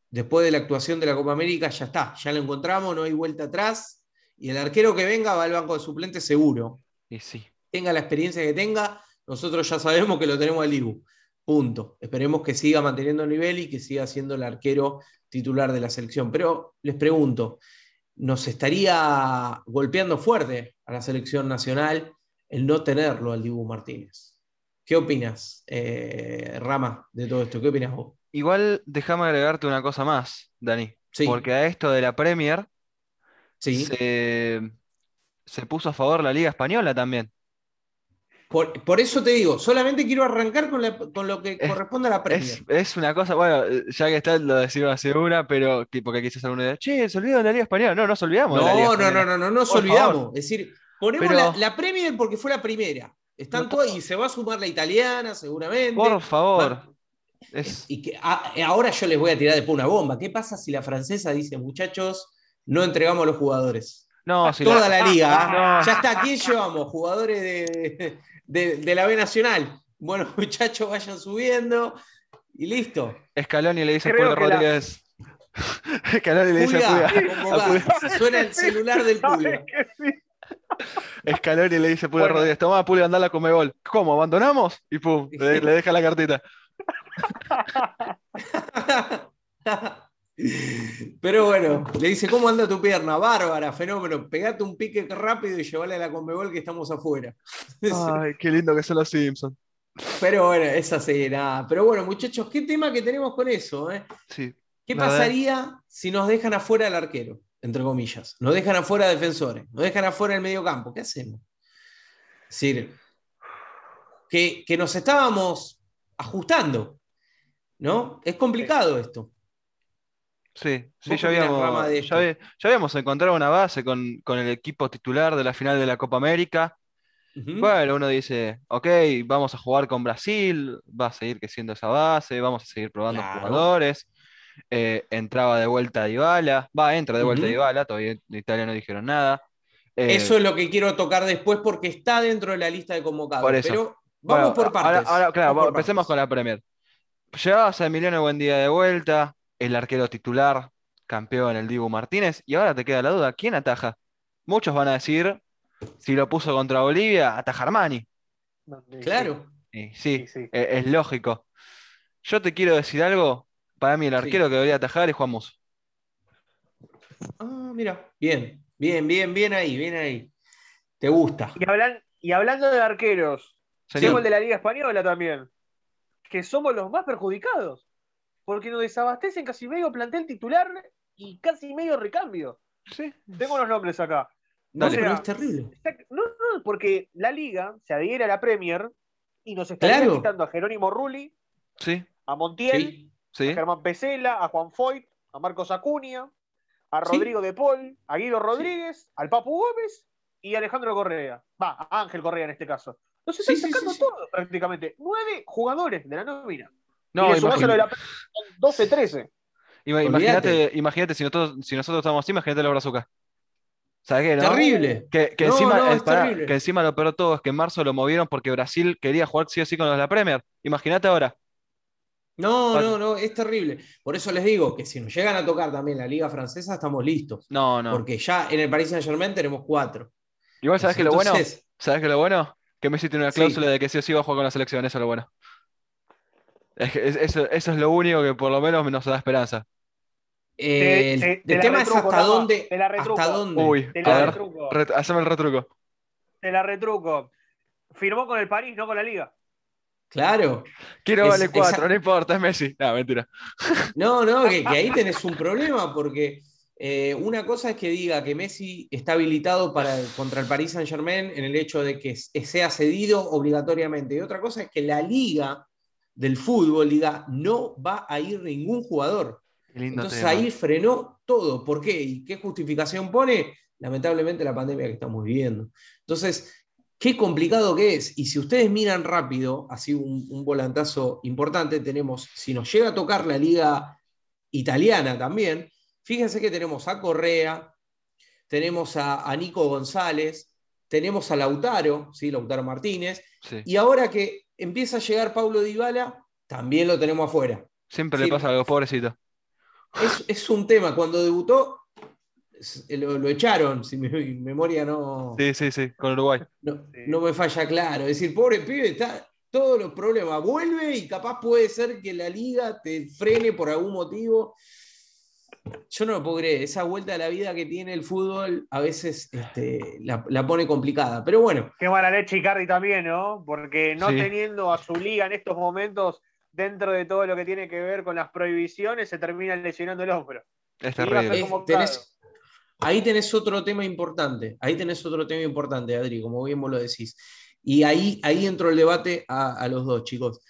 Después de la actuación de la Copa América, ya está, ya lo encontramos, no hay vuelta atrás. Y el arquero que venga va al banco de suplentes seguro. Y sí. Tenga la experiencia que tenga, nosotros ya sabemos que lo tenemos al Dibu. Punto. Esperemos que siga manteniendo el nivel y que siga siendo el arquero titular de la selección. Pero les pregunto, ¿nos estaría golpeando fuerte a la selección nacional el no tenerlo al Dibu Martínez? ¿Qué opinas, eh, Rama, de todo esto? ¿Qué opinas vos? Igual déjame agregarte una cosa más, Dani. Porque a esto de la Premier sí. se, se puso a favor la Liga Española también. Por, eso te digo, solamente quiero arrancar con, lo que corresponde a la Premier. Es, una cosa, bueno, ya que está, lo decimos hace una, pero porque quizás alguno diga, che, se olvidó de la Liga Española. No, no se olvidamos. No, de la Liga no, no, no, no, no, nos olvidamos. Es decir, ponemos la, Premier porque fue la primera. Están todas, y se va a sumar la italiana, seguramente. Por favor. Y que ahora yo les voy a tirar después una bomba. ¿Qué pasa si la francesa dice, muchachos, no entregamos a los jugadores? No, Toda la, liga. ¿ah? Ya está, ¿quién llevamos? Jugadores de, la B Nacional. Bueno, muchachos, vayan subiendo y listo. Scaloni le dice a Pulga Rodríguez. Escaloni le dice a Pulga. Suena el celular del Pulga. Scaloni le dice a Pulga Rodríguez, toma Pulga, andala con gol. ¿Cómo? ¿Abandonamos? Y pum, le, le deja la cartita. Pero bueno, le dice, ¿cómo anda tu pierna? Bárbara, fenómeno. Pegate un pique rápido y llevale a la Conmebol que estamos afuera. Ay, qué lindo que son los Simpsons. Pero bueno, esa sí, nada. Pero bueno, muchachos, ¿qué tema que tenemos con eso? Eh? Sí. ¿Qué pasaría si nos dejan afuera al arquero? Entre comillas. Nos dejan afuera defensores. Nos dejan afuera el medio campo. ¿Qué hacemos? Es decir, que, que nos estábamos ajustando. ¿No? Es complicado esto. Sí, sí, ya habíamos, ya, habíamos, encontrado una base con, el equipo titular de la final de la Copa América. Bueno, uno dice, ok, vamos a jugar con Brasil, va a seguir siendo esa base, vamos a seguir probando jugadores. Eh, entraba de vuelta Dybala, va, entra de vuelta Dybala, todavía de Italia no dijeron nada. Eh, eso es lo que quiero tocar después porque está dentro de la lista de convocados. Pero vamos por partes. Ahora, claro, empecemos con la Premier. Llevabas a Emiliano Buendía de vuelta, el arquero titular, campeón, el Dibu Martínez, y ahora te queda la duda, ¿quién ataja? Muchos van a decir, si lo puso contra Bolivia, ataja Armani. Claro. Sí, e, Es, lógico. Yo te quiero decir algo, para mí el arquero que debería atajar es Juan Muso. Ah, mira, bien, bien, bien, bien ahí, bien ahí. ¿Te gusta? Y, hablando de arqueros, tenemos el de la Liga Española también, que somos los más perjudicados porque nos desabastecen casi medio plantel titular y casi medio recambio. Sí. Tengo los nombres acá. No, pero es terrible. no, no, porque la liga se adhiere a la Premier y nos está quitando a Jerónimo Rulli, sí. a Montiel, a Germán Pesela, a Juan Foyt, a Marcos Acuña, a Rodrigo de Paul, a Guido Rodríguez, al Papu Gómez y a Alejandro Correa. Va, a Ángel Correa en este caso. Entonces están sacando todos prácticamente. Nueve jugadores de la nómina. No, y de la 12, 13. Imagínate, imagínate si nosotros, si nosotros estamos así, imagínate la brazuca. ¿Sabes qué? No? Terrible. Que, que encima, que encima lo peor todo es que en marzo lo movieron porque Brasil quería jugar sí o sí con los de la Premier. Imagínate ahora. No, no, no, es terrible. Por eso les digo que si nos llegan a tocar también la Liga Francesa, estamos listos. No, no. Porque ya en el Paris Saint Germain tenemos cuatro. Igual, ¿sabes que lo bueno? ¿Sabes que lo bueno? Que Messi tiene una cláusula de que sí o sí va a jugar con la selección, eso es lo bueno. Eso, es lo único que por lo menos nos da esperanza. el, tema es hasta dónde. hasta dónde. Uy, a ver, haceme el retruco. Te la retruco. Firmó con el París, no con la Liga. Claro. Quiero vale cuatro, no importa, es Messi. No, mentira. No, no, que, ahí tenés un problema porque eh, una cosa es que diga que Messi está habilitado para, contra el Paris Saint Germain en el hecho de que sea cedido obligatoriamente. Y otra cosa es que la liga del fútbol diga no va a ir ningún jugador. Entonces ahí frenó todo. ¿Por qué? ¿Y qué justificación pone? Lamentablemente la pandemia que estamos viviendo. Entonces, qué complicado que es. Y si ustedes miran rápido, así un, volantazo importante, tenemos, si nos llega a tocar la liga italiana también, fíjense que tenemos a Correa, tenemos a, Nico González, tenemos a Lautaro, ¿sí? Lautaro Martínez, y ahora que empieza a llegar Paulo Dybala, también lo tenemos afuera. Siempre le pasa algo, pobrecito. Es, es un tema, cuando debutó lo, echaron, si mi, memoria no. Sí, sí, sí, con Uruguay. No, me falla claro. Es decir, pobre pibe, está todos los problemas. Vuelve y capaz puede ser que la liga te frene por algún motivo. Yo no lo puedo creer. Esa vuelta a la vida que tiene el fútbol a veces este, la, pone complicada. Pero bueno. Qué mala leche Icardi también, ¿no? Porque no teniendo a su liga en estos momentos dentro de todo lo que tiene que ver con las prohibiciones, se termina lesionando el hombro. Es terrible. Ahí tenés otro tema importante, ahí tenés otro tema importante, Adri, como bien vos lo decís. Y ahí, ahí entró el debate a, los dos, chicos.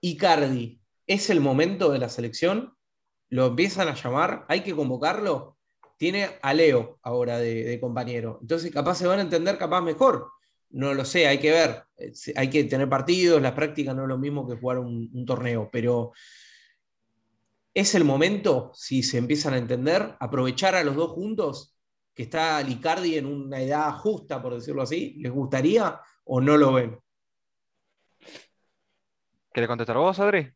Icardi, ¿es el momento de la selección? ¿Lo empiezan a llamar? ¿Hay que convocarlo? Tiene a Leo ahora de, compañero. Entonces, capaz se van a entender capaz mejor. No lo sé, hay que ver. Eh, hay que tener partidos, la práctica no es lo mismo que jugar un torneo, pero ¿Es el momento, si se empiezan a entender, aprovechar a los dos juntos, que está Licardi en una edad justa, por decirlo así? ¿Les gustaría o no lo ven? ¿Quieres contestar vos, Adri?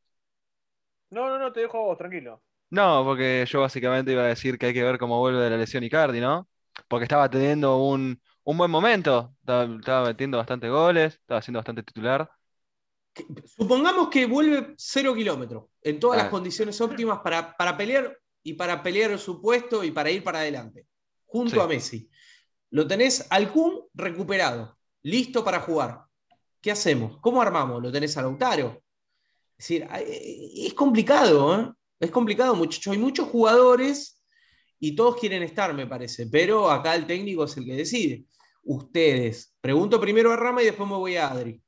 No, no, no, te dejo a vos, tranquilo. No, porque yo básicamente iba a decir que hay que ver cómo vuelve de la lesión Icardi, ¿no? Porque estaba teniendo un, buen momento, estaba metiendo bastante goles, estaba siendo bastante titular. Supongamos que vuelve cero kilómetros en todas las ah. condiciones óptimas para, para, pelear y para pelear su puesto y para ir para adelante, junto a Messi. Lo tenés al Kun recuperado, listo para jugar. ¿Qué hacemos? ¿Cómo armamos? ¿Lo tenés a Lautaro? Es decir, es complicado, ¿eh? Es complicado, muchachos. Hay muchos jugadores y todos quieren estar, me parece, pero acá el técnico es el que decide. Ustedes, pregunto primero a Rama y después me voy a Adri.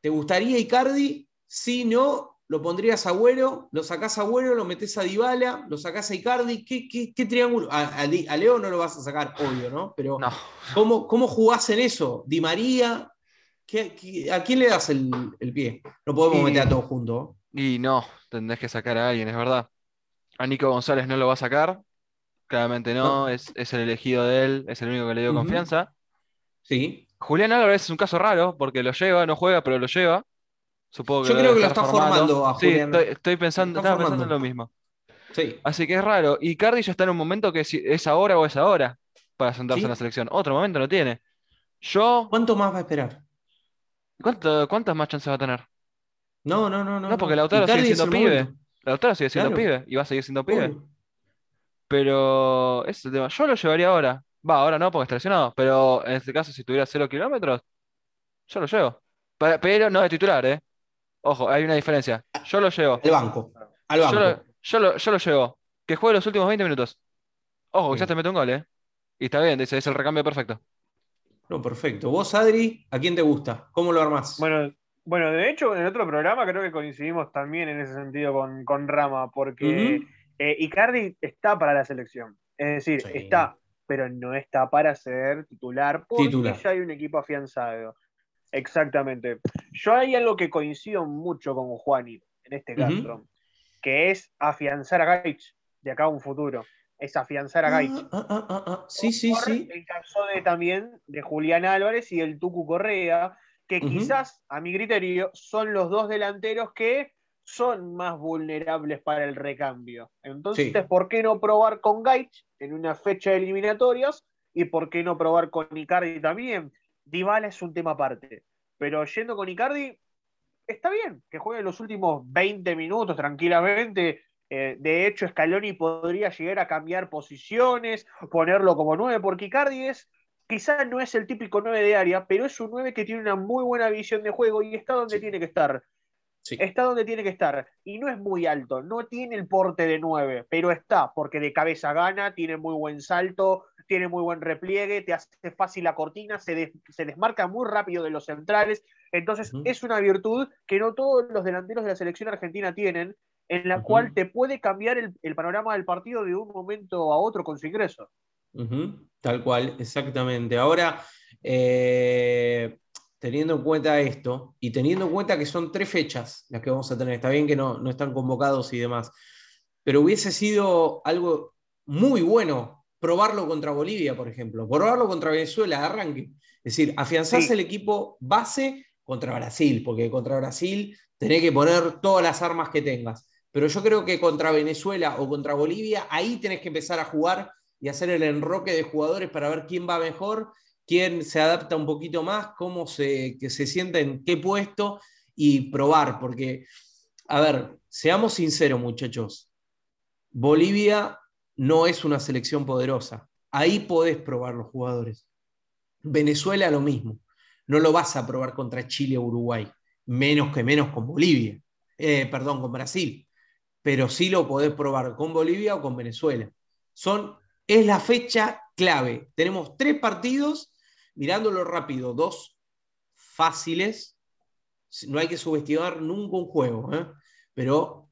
¿Te gustaría Icardi? Si no, lo pondrías a Agüero, lo sacás a Agüero, lo metes a Dybala, lo sacás a Icardi. ¿Qué, triángulo? A, Leo no lo vas a sacar, obvio, ¿no? Pero ¿cómo, ¿cómo, jugás en eso? ¿Di María? a quién le das el, pie? No podemos meter a todos juntos. Y no, tendrás que sacar a alguien, es verdad. A Nico González no lo va a sacar. Claramente no, Es, el elegido de él, es el único que le dio confianza. Sí. Julián Álvarez es un caso raro porque lo lleva, no juega, pero lo lleva. Supongo que Yo creo que lo está formando a Julián. Sí, estoy, pensando, estaba pensando en lo mismo. Sí. Así que es raro. Y Cardi ya está en un momento que es ahora o es ahora para sentarse en la selección. Otro momento no tiene. Yo. ¿Cuánto más va a esperar? ¿Cuántas más chances va a tener? No, no, no, no. No, porque Lautaro sigue siendo pibe. Lautaro sigue siendo pibe y va a seguir siendo pibe. Pero ese es el tema. Yo lo llevaría ahora. Va, ahora no porque está lesionado, pero en este caso, si tuviera 0 kilómetros, yo lo llevo. Pero, no de titular, ¿eh? Ojo, hay una diferencia. Yo lo llevo. Al banco. Al banco. Yo lo, yo lo, llevo. Que juegue los últimos 20 minutos. Ojo, ya te mete un gol, ¿eh? Y está bien, dice, es el recambio perfecto. No, perfecto. Vos, Adri, ¿a quién te gusta? ¿Cómo lo armás? Bueno, bueno, de hecho, en el otro programa creo que coincidimos también en ese sentido con, Rama, porque Eh, Icardi está para la selección. Es decir, está, pero no está para ser titular porque ya hay un equipo afianzado. Exactamente. Yo hay algo que coincido mucho con Juani en este caso, que es afianzar a Gaich de acá a un futuro. Es afianzar a ah, Gaich. Ah, ah, sí, sí, sí. El caso de, también de Julián Álvarez y el Tucu Correa, que quizás, a mi criterio, son los dos delanteros que son más vulnerables para el recambio. Entonces, ¿por qué no probar con Gaich en una fecha de eliminatorias? ¿Y por qué no probar con Icardi también? Dybala es un tema aparte. Pero yendo con Icardi, está bien que juegue los últimos 20 minutos tranquilamente. Eh, de hecho, Scaloni podría llegar a cambiar posiciones, ponerlo como 9, porque Icardi es, quizás no es el típico 9 de área, pero es un 9 que tiene una muy buena visión de juego y está donde tiene que estar. Está donde tiene que estar. Y no es muy alto, no tiene el porte de 9, pero está, porque de cabeza gana, tiene muy buen salto, tiene muy buen repliegue, te hace fácil la cortina, se, desmarca muy rápido de los centrales. Entonces es una virtud que no todos los delanteros de la selección argentina tienen, en la cual te puede cambiar el, panorama del partido de un momento a otro con su ingreso. Tal cual, exactamente. Ahora, eh, teniendo en cuenta esto y teniendo en cuenta que son tres fechas las que vamos a tener, está bien que no, no están convocados y demás, pero hubiese sido algo muy bueno probarlo contra Bolivia, por ejemplo, probarlo contra Venezuela arranque. Es decir, afianzarse el equipo base contra Brasil, porque contra Brasil tenés que poner todas las armas que tengas. Pero yo creo que contra Venezuela o contra Bolivia, ahí tenés que empezar a jugar y hacer el enroque de jugadores para ver quién va mejor quién se adapta un poquito más, cómo se, que se sienta en qué puesto y probar, porque, a ver, seamos sinceros muchachos, Bolivia no es una selección poderosa, ahí podés probar los jugadores. Venezuela lo mismo, no lo vas a probar contra Chile o Uruguay, menos que menos con Bolivia, eh, perdón, con Brasil, pero sí lo podés probar con Bolivia o con Venezuela. Son, es la fecha clave. Tenemos tres partidos mirándolo rápido, dos fáciles. No hay que subestimar nunca un juego, ¿eh? pero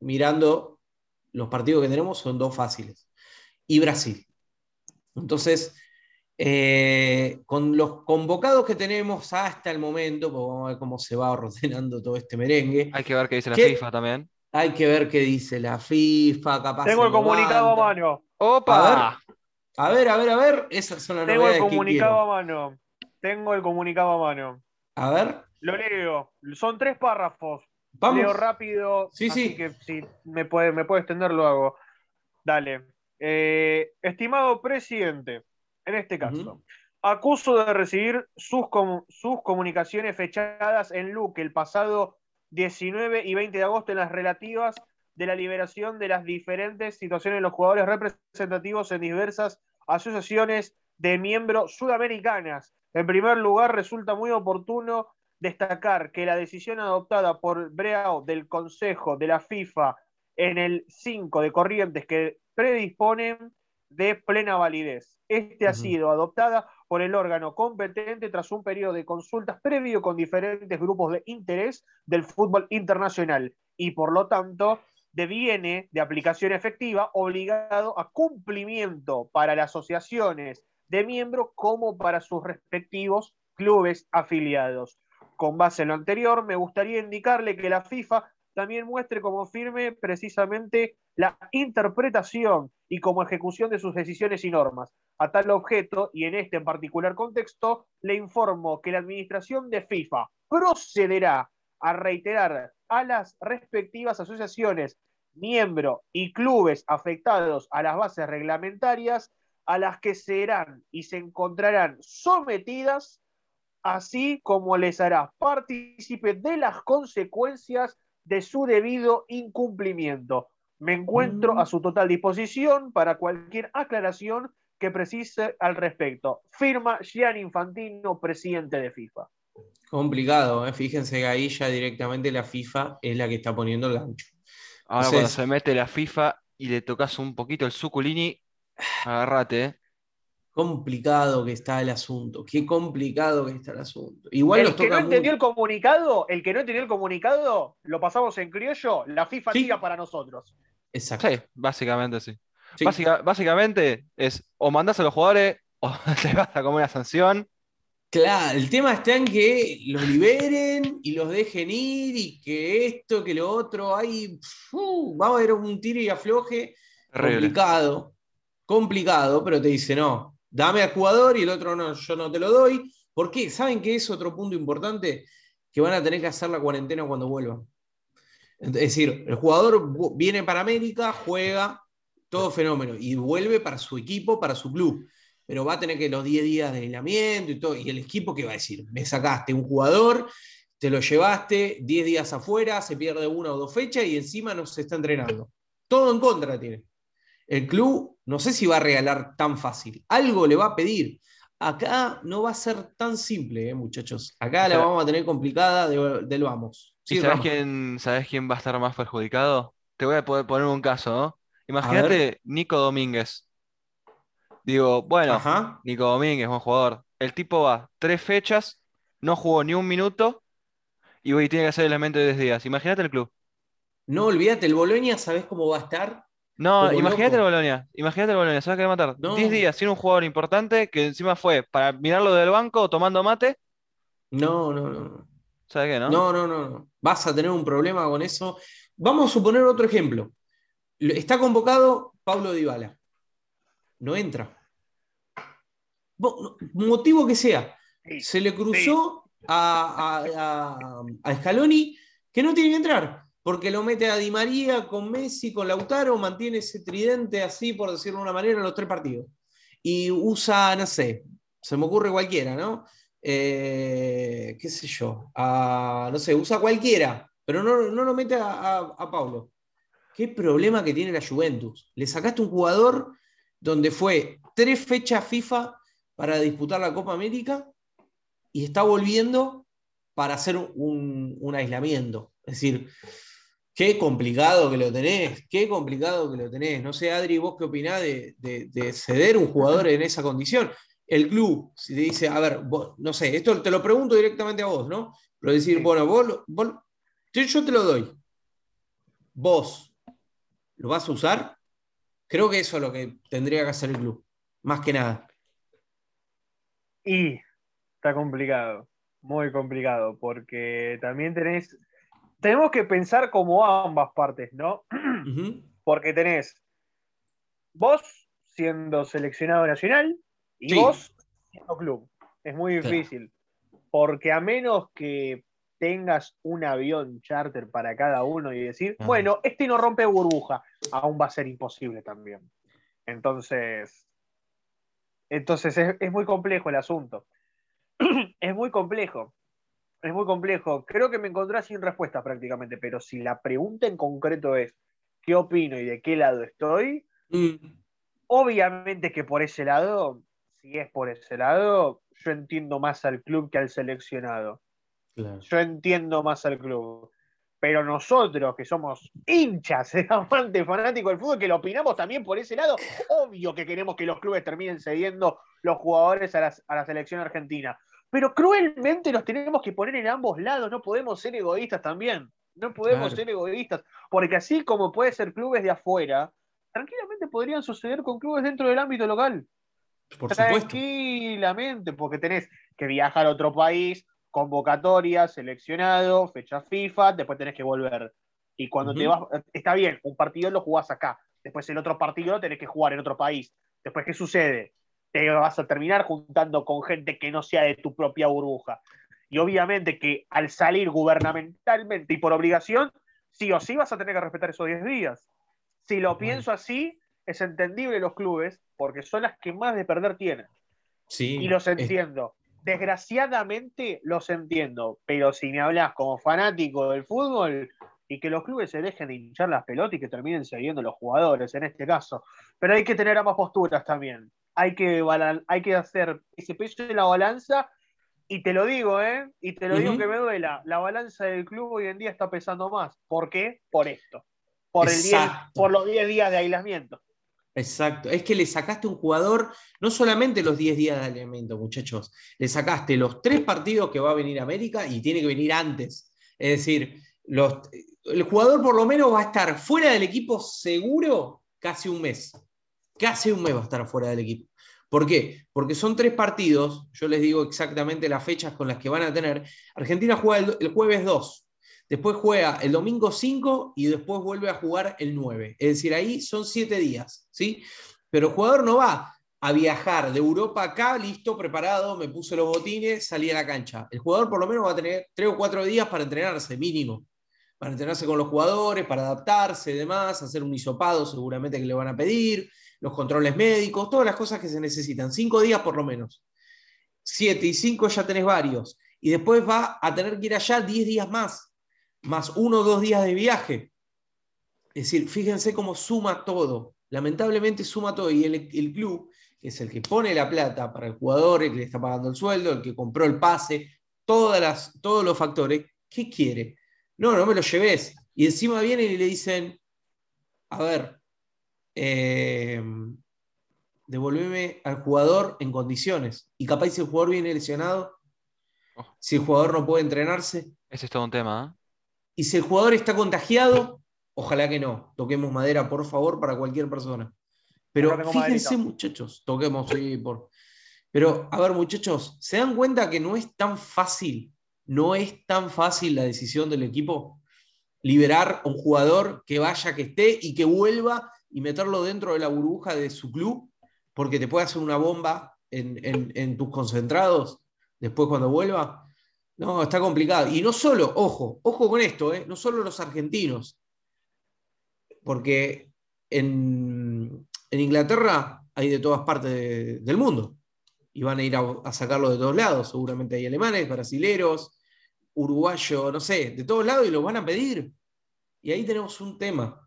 mirando los partidos que tenemos son dos fáciles. Y Brasil. Entonces, eh, con los convocados que tenemos hasta el momento, pues vamos a ver cómo se va ordenando todo este merengue. Hay que ver qué dice la FIFA también. Hay que ver qué dice la FIFA, capaz. Tengo el comunicado a mano. ¡Opa! A ver, a ver, a ver. Esa es una Tengo el comunicado a mano. Tengo el comunicado a mano. A ver. Lo leo. Son tres párrafos. Vamos. Leo rápido. Sí, sí. que si me puede, me puede extender, lo hago. Dale. Eh, estimado presidente, en este caso, acuso de recibir sus, sus comunicaciones fechadas en Luque el pasado 19 y 20 de agosto en las relativas de la liberación de las diferentes situaciones de los jugadores representativos en diversas asociaciones de miembros sudamericanas. En primer lugar, resulta muy oportuno destacar que la decisión adoptada por Breao del Consejo de la FIFA en el 5 de Corrientes que predisponen de plena validez. Este ha sido adoptada por el órgano competente tras un periodo de consultas previo con diferentes grupos de interés del fútbol internacional y por lo tanto deviene de aplicación efectiva obligado a cumplimiento para las asociaciones de miembros como para sus respectivos clubes afiliados. Con base en lo anterior, me gustaría indicarle que la FIFA también muestre como firme precisamente la interpretación y como ejecución de sus decisiones y normas. A tal objeto, y en este en particular contexto, le informo que la administración de FIFA procederá a reiterar a las respectivas asociaciones, miembros y clubes afectados a las bases reglamentarias a las que serán y se encontrarán sometidas, así como les hará partícipe de las consecuencias de su debido incumplimiento. Me encuentro mm. a su total disposición para cualquier aclaración que precise al respecto. Firma Gian Infantino, presidente de FIFA. Complicado, ¿eh? fíjense que ahí ya directamente la FIFA es la que está poniendo el gancho. Ahora cuando se mete la FIFA y le tocas un poquito el suculini, agárrate. ¿eh? Complicado que está el asunto, qué complicado que está el asunto. Igual el que no entendió el comunicado, el que no entendió el comunicado, lo pasamos en criollo, la FIFA siga para nosotros. Exacto. Sí, básicamente sí. Básicamente es o mandás a los jugadores o te vas a comer una sanción. Claro, el tema está en que los liberen y los dejen ir y que esto, que lo otro, hay, va a haber un tiro y afloje complicado, complicado, pero te dice, no, dame al jugador y el otro no, yo no te lo doy. ¿Por qué? ¿Saben qué es otro punto importante? Que van a tener que hacer la cuarentena cuando vuelvan. Es decir, el jugador viene para América, juega, todo fenómeno, y vuelve para su equipo, para su club pero va a tener que los 10 días de aislamiento y todo. Y el equipo, ¿qué va a decir? Me sacaste un jugador, te lo llevaste 10 días afuera, se pierde una o dos fechas y encima no se está entrenando. Todo en contra tiene. El club no sé si va a regalar tan fácil. Algo le va a pedir. Acá no va a ser tan simple, ¿eh, muchachos. Acá la vamos a tener complicada del vamos. sabes quién, ¿Sabes quién va a estar más perjudicado? Te voy a poder poner un caso, ¿no? Imagínate Nico Domínguez. Digo, bueno, Nico Domínguez, buen jugador. El tipo va tres fechas, no jugó ni un minuto y hoy tiene que hacer el elemento de 10 días. Imagínate el club. No, olvídate, el Bolonia, ¿sabes cómo va a estar? No, imagínate el Bolonia, imagínate el Bolonia, se va a querer matar. 10 días sin un jugador importante que encima fue para mirarlo del banco tomando mate. No, no, no. ¿Sabes qué, no? No, no, no. Vas a tener un problema con eso. Vamos a suponer otro ejemplo. Está convocado Pablo Dybala no entra. Motivo que sea. Se le cruzó a, a, Scaloni que no tiene que entrar, porque lo mete a Di María con Messi, con Lautaro, mantiene ese tridente así, por decirlo de una manera, en los tres partidos. Y usa, no sé, se me ocurre cualquiera, ¿no? Eh, qué sé yo, no sé, usa cualquiera, pero no, no lo mete a, a Pablo. Qué problema que tiene la Juventus. Le sacaste un jugador donde fue tres fechas FIFA para disputar la Copa América y está volviendo para hacer un, aislamiento. Es decir, qué complicado que lo tenés, qué complicado que lo tenés. No sé, Adri, vos qué opinás de, ceder un jugador en esa condición. El club, si te dice, a ver, no sé, esto te lo pregunto directamente a vos, ¿no? Pero decir, bueno, vos, yo te lo doy. Vos, ¿lo vas a usar? Creo que eso es lo que tendría que hacer el club, más que nada. Y está complicado, muy complicado, porque también tenés, tenemos que pensar como ambas partes, ¿no? Porque tenés vos siendo seleccionado nacional y vos siendo club. Es muy difícil, porque a menos que tengas un avión charter para cada uno y decir, bueno, este no rompe burbuja, aún va a ser imposible también. Entonces, entonces es, muy complejo el asunto. es muy complejo. Es muy complejo. Creo que me encontré sin respuesta prácticamente, pero si la pregunta en concreto es qué opino y de qué lado estoy, mm. obviamente que por ese lado, si es por ese lado, yo entiendo más al club que al seleccionado. Yo entiendo más al club. Pero nosotros, que somos hinchas, amantes, fanáticos del fútbol, que lo opinamos también por ese lado, obvio que queremos que los clubes terminen cediendo los jugadores a la, selección argentina. Pero cruelmente nos tenemos que poner en ambos lados, no podemos ser egoístas también. No podemos ser egoístas, porque así como puede ser clubes de afuera, tranquilamente podrían suceder con clubes dentro del ámbito local. Por Tranquilamente, porque tenés que viajar a otro país, convocatoria, seleccionado, fecha FIFA, después tenés que volver. Y cuando te vas, está bien, un partido lo jugás acá, después el otro partido lo tenés que jugar en otro país. Después, ¿qué sucede? Te vas a terminar juntando con gente que no sea de tu propia burbuja. Y obviamente que al salir gubernamentalmente y por obligación, sí o sí vas a tener que respetar esos 10 días. Si lo pienso así, es entendible los clubes, porque son las que más de perder tienen. Sí, y los entiendo desgraciadamente los entiendo, pero si me hablas como fanático del fútbol y que los clubes se dejen de hinchar las pelotas y que terminen siguiendo los jugadores en este caso. Pero hay que tener ambas posturas también. Hay que, hay que hacer ese peso de la balanza y te lo digo, ¿eh? Y te lo digo que me duela. La balanza del club hoy en día está pesando más. ¿Por qué? Por esto. Por, el por los 10 días de aislamiento. Exacto. Es que le sacaste un jugador, no solamente los 10 días de alimento, muchachos, le sacaste los tres partidos que va a venir a América y tiene que venir antes. Es decir, los, el jugador por lo menos va a estar fuera del equipo seguro casi un mes. Casi un mes va a estar fuera del equipo. ¿Por qué? Porque son tres partidos, yo les digo exactamente las fechas con las que van a tener. Argentina juega el, jueves 2, después juega el domingo 5 y después vuelve a jugar el 9. Es decir, ahí son siete días, ¿sí? Pero el jugador no va a viajar de Europa acá, listo, preparado, me puse los botines, salí a la cancha. El jugador por lo menos va a tener tres o cuatro días para entrenarse, mínimo. Para entrenarse con los jugadores, para adaptarse y demás, hacer un hisopado seguramente que le van a pedir, los controles médicos, todas las cosas que se necesitan. Cinco días por lo menos. Siete y cinco ya tenés varios. Y después va a tener que ir allá diez días más, más uno o dos días de viaje. Es decir, fíjense cómo suma todo. Lamentablemente suma todo. Y el, el club es el que pone la plata para el jugador, el que le está pagando el sueldo, el que compró el pase, todas las, todos los factores, ¿qué quiere? No, no me lo lleves. Y encima vienen y le dicen, a ver, eh, devolveme al jugador en condiciones. Y capaz si el jugador viene lesionado, oh. si el jugador no puede entrenarse. Ese es todo un tema. ¿eh? Y si el jugador está contagiado, ojalá que no. Toquemos madera, por favor, para cualquier persona. Pero fíjense, muchachos, toquemos, sí, por. Pero, a ver, muchachos, ¿se dan cuenta que no es tan fácil, no es tan fácil la decisión del equipo? Liberar a un jugador que vaya, que esté y que vuelva y meterlo dentro de la burbuja de su club, porque te puede hacer una bomba en, tus concentrados después cuando vuelva. No, está complicado. Y no solo, ojo, ojo con esto, ¿eh? no solo los argentinos, porque en, en Inglaterra hay de todas partes del mundo y van a ir a, sacarlo de todos lados. Seguramente hay alemanes, brasileros, uruguayos, no sé, de todos lados y lo van a pedir. Y ahí tenemos un tema.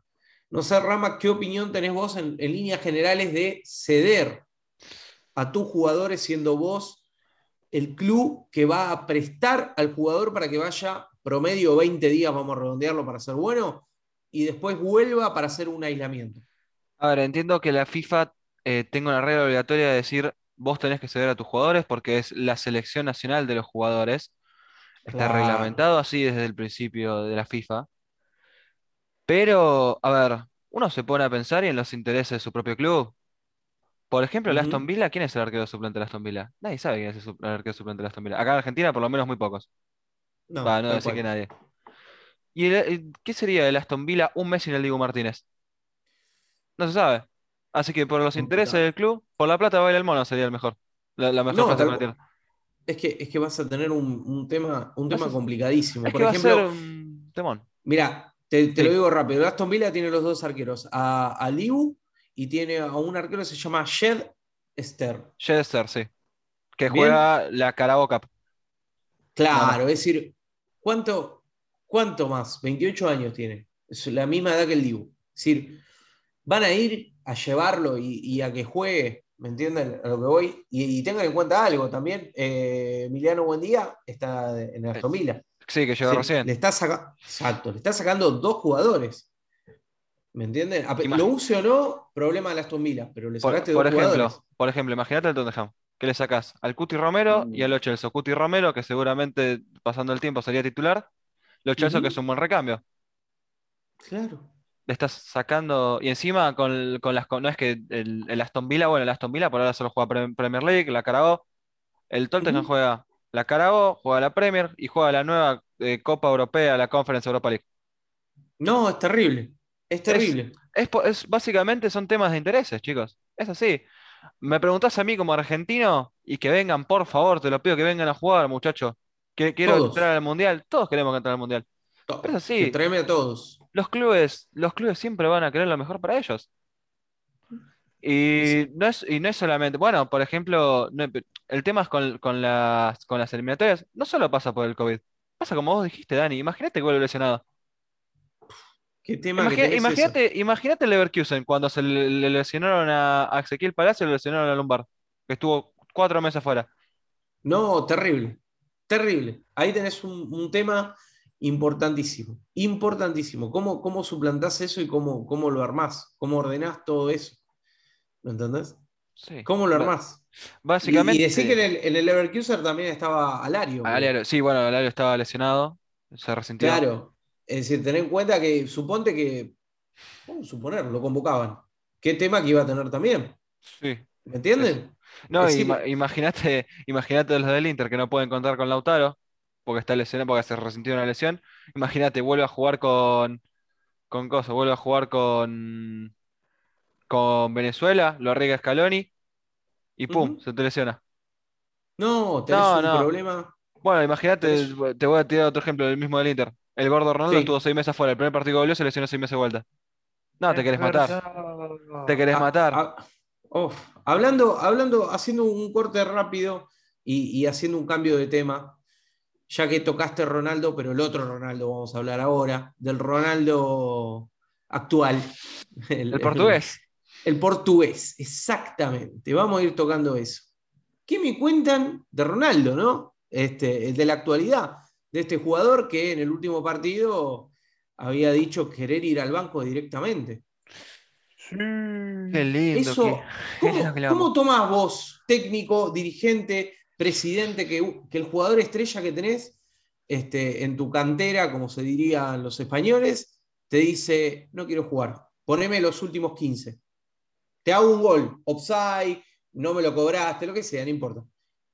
No sé, Rama, ¿qué opinión tenés vos en, líneas generales de ceder a tus jugadores siendo vos el club que va a prestar al jugador para que vaya promedio 20 días, vamos a redondearlo para ser bueno, y después vuelva para hacer un aislamiento? A ver, entiendo que la FIFA eh, tenga una regla obligatoria de decir vos tenés que ceder a tus jugadores porque es la selección nacional de los jugadores. Está reglamentado así desde el principio de la FIFA. Pero, a ver, uno se pone a pensar y en los intereses de su propio club. Por ejemplo, el Aston Villa, ¿quién es el arquero suplente de Aston Villa? Nadie sabe quién es el arquero suplente de Aston Villa. Acá en Argentina, por lo menos, muy pocos. No, Va, no decir que nadie. ¿Y qué sería el Aston Villa un mes sin el Diego Martínez? No se sabe. Así que por los intereses del club, por la plata baila el mono sería el mejor. La, mejor plata Es que, es que vas a tener un, tema, un tema complicadísimo. por ejemplo, temón. Mira, te, lo digo rápido. Aston Villa tiene los dos arqueros, a, Liu y tiene a un arquero que se llama Shed Esther. Shed Esther, sí. Que juega la Carabao Cup. Claro, es decir, ¿cuánto, ¿cuánto más? 28 años tiene. Es la misma edad que el Liu. Es decir, van a ir a llevarlo y, a que juegue, ¿me entienden? A lo que voy. Y, tengan en cuenta algo también, eh, Emiliano Buendía está en Aston Villa. Sí, que llegó recién. Le está Exacto, le está sacando dos jugadores. ¿Me entienden? Lo use o no, problema de las Aston pero le sacaste por, dos ejemplo, jugadores. Por ejemplo, imagínate el Tottenham. que le sacas? Al Cuti Romero y al Lo Celso. Cuti Romero, que seguramente pasando el tiempo sería titular. Lo Celso, que es un buen recambio. Claro le estás sacando. Y encima con, las. no es que el, Aston Villa, bueno, el Aston Villa por ahora solo juega Premier League, la Carabao. El Tottenham juega la Carabao, juega la Premier y juega la nueva eh, Copa Europea, la Conference Europa League. No, es terrible. Es terrible. Es, básicamente son temas de intereses, chicos. Es así. Me preguntás a mí como argentino y que vengan, por favor, te lo pido que vengan a jugar, muchachos. Que quiero entrar al mundial. Todos queremos entrar al mundial. es así. Tráeme a todos los clubes, los clubes siempre van a querer lo mejor para ellos. Y no es, y no es solamente, bueno, por ejemplo, el tema es con, las, con las eliminatorias, no solo pasa por el COVID, pasa como vos dijiste, Dani, imagínate que vuelve lesionado. ¿Qué tema imagínate, imagínate el Leverkusen cuando se le, lesionaron a, a, Ezequiel Palacio, le lesionaron a Lombard, que estuvo cuatro meses fuera. No, terrible, terrible. Ahí tenés un tema Importantísimo, importantísimo. ¿Cómo, cómo suplantás eso y cómo, cómo lo armás? ¿Cómo ordenás todo eso? ¿Me entendés? Sí. ¿Cómo lo armás? Básicamente. Y, decir que en el, en el Leverkusen también estaba Alario. Alario, sí, bueno, Alario estaba lesionado, se resintió. Claro. Es decir, tener en cuenta que suponte que, a suponer, lo convocaban. ¿Qué tema que iba a tener también? Sí. ¿Me entienden? No, imagínate, imagínate los del Inter que no pueden contar con Lautaro, porque está lesionado, porque se resintió una lesión. Imagínate, vuelve a jugar con. con cosas, vuelve a jugar con. con Venezuela, lo arriesga Scaloni y pum, se te lesiona. No, tenés un problema. Bueno, imagínate, te voy a tirar otro ejemplo del mismo del Inter. El gordo Ronaldo estuvo seis meses fuera. El primer partido que volvió se lesionó seis meses de vuelta. No, te querés matar. Te querés ah, matar. Ah, hablando, hablando, haciendo un corte rápido y, haciendo un cambio de tema, ya que tocaste Ronaldo, pero el otro Ronaldo vamos a hablar ahora, del Ronaldo actual. El, portugués. el portugués, exactamente. Vamos a ir tocando eso. ¿Qué me cuentan de Ronaldo, no? Este, el de la actualidad, de este jugador que en el último partido había dicho querer ir al banco directamente. Sí. Qué lindo. ¿cómo, tomás vos, técnico, dirigente, presidente, que, el jugador estrella que tenés este, en tu cantera, como se dirían los españoles, te dice, no quiero jugar, poneme los últimos 15. Te hago un gol, offside, no me lo cobraste, lo que sea, no importa.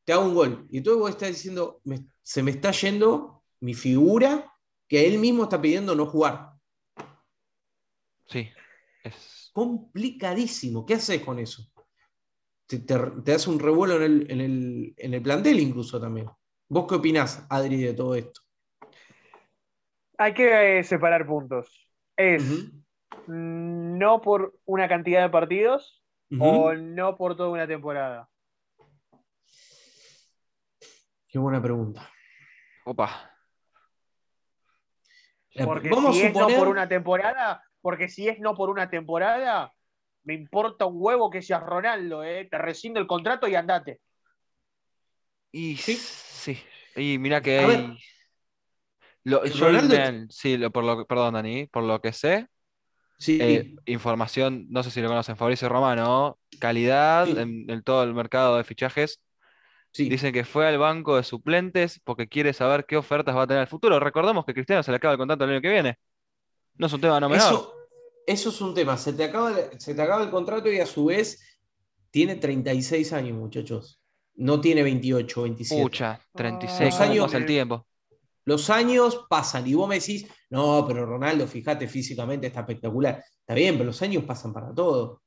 Te hago un gol. Y entonces vos estás diciendo, se me está yendo mi figura que él mismo está pidiendo no jugar. Sí. Es... Complicadísimo. ¿Qué haces con eso? Te, hace un revuelo en el, plantel incluso también. ¿Vos qué opinás, Adri, de todo esto? Hay que eh, separar puntos. Es no por una cantidad de partidos, o no por toda una temporada? Qué buena pregunta. Opa. Porque si es no por una temporada, porque si es no por una temporada, me importa un huevo que seas Ronaldo, ¿eh? te rescindo el contrato y andate. Y sí, sí. Y mira que hay... sí, por lo, perdón, Dani, por lo que sé, eh, información, no sé si lo conocen, Fabricio Romano, calidad en, todo el mercado de fichajes. Dicen que fue al banco de suplentes porque quiere saber qué ofertas va a tener el futuro. Recordemos que Cristiano se le acaba el contrato el año que viene. No es un tema no menor. Eso, eso es un tema. Se te, acaba, se te acaba el contrato y a su vez tiene 36 años, muchachos. No tiene 28, 27. Pucha, 36 años el tiempo. Los años pasan y vos me decís, no, pero Ronaldo, fíjate, físicamente está espectacular. Está bien, pero los años pasan para todo.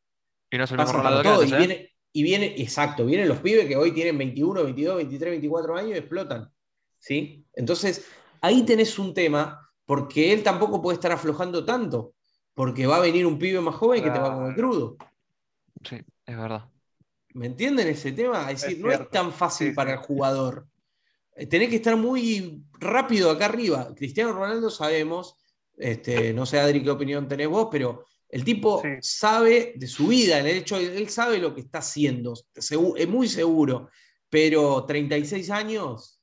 Y no es el mismo Ronaldo ¿eh? viene, y viene, exacto, vienen los pibes que hoy tienen 21, 22, 23, 24 años y explotan. ¿Sí? Entonces, ahí tenés un tema, porque él tampoco puede estar aflojando tanto, porque va a venir un pibe más joven que te va a comer crudo. Sí, es verdad. ¿Me entienden ese tema? Es decir, no es tan fácil para el jugador. Eh, tenés que estar muy rápido acá arriba. Cristiano Ronaldo sabemos, este, no sé Adri qué opinión tenés vos, pero el tipo sabe de su vida, el hecho, él sabe lo que está haciendo, es muy seguro, pero 36 años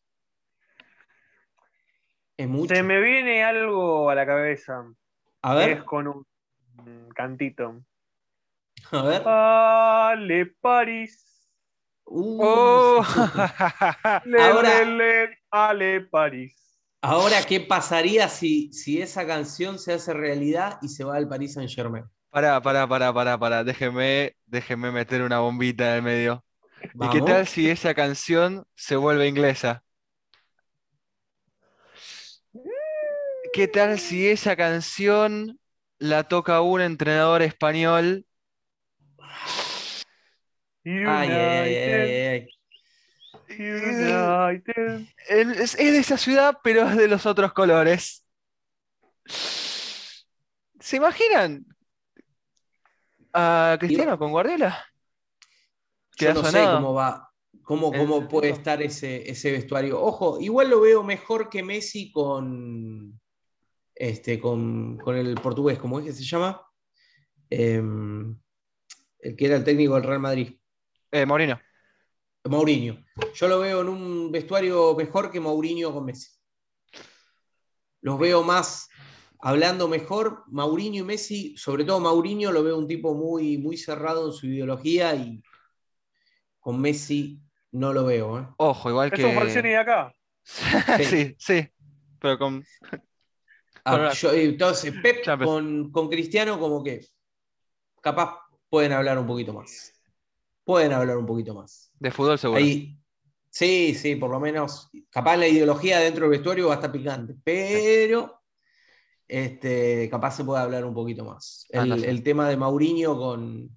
es mucho. Se me viene algo a la cabeza. A ver. Es con un cantito. A ver. Ale París. Uh. Oh. ahora, Ale París. Ahora, ¿qué pasaría si, si esa canción se hace realidad y se va al Paris Saint Germain? Pará, pará, pará, pará, pará. Déjeme, déjeme meter una bombita en el medio. ¿Y qué tal si esa canción se vuelve inglesa? ¿Qué tal si esa canción la toca un entrenador español Ay, ay, ay, Es, de esa ciudad, pero es de los otros colores. ¿Se imaginan a Cristiano con Guardiola? Yo no sé cómo va, cómo, cómo puede estar ese, ese, vestuario. Ojo, igual lo veo mejor que Messi con, este, con, el portugués, ¿cómo es que se llama? Em, el que era el técnico del Real Madrid. Eh, Mourinho. Mourinho. Yo lo veo en un vestuario mejor que Mourinho con Messi. Los veo más hablando mejor. Mourinho y Messi, sobre todo Mourinho, lo veo un tipo muy, muy cerrado en su ideología y con Messi no lo veo. ¿eh? Ojo, igual que. Es un de acá. sí, sí, pero con. Ah, entonces, Pep con, con Cristiano como que capaz pueden hablar un poquito más. Pueden hablar un poquito más. De fútbol seguro. sí, sí, por lo menos. Capaz la ideología dentro del vestuario va a estar picante, pero este, capaz se puede hablar un poquito más. El, tema de Mauriño con,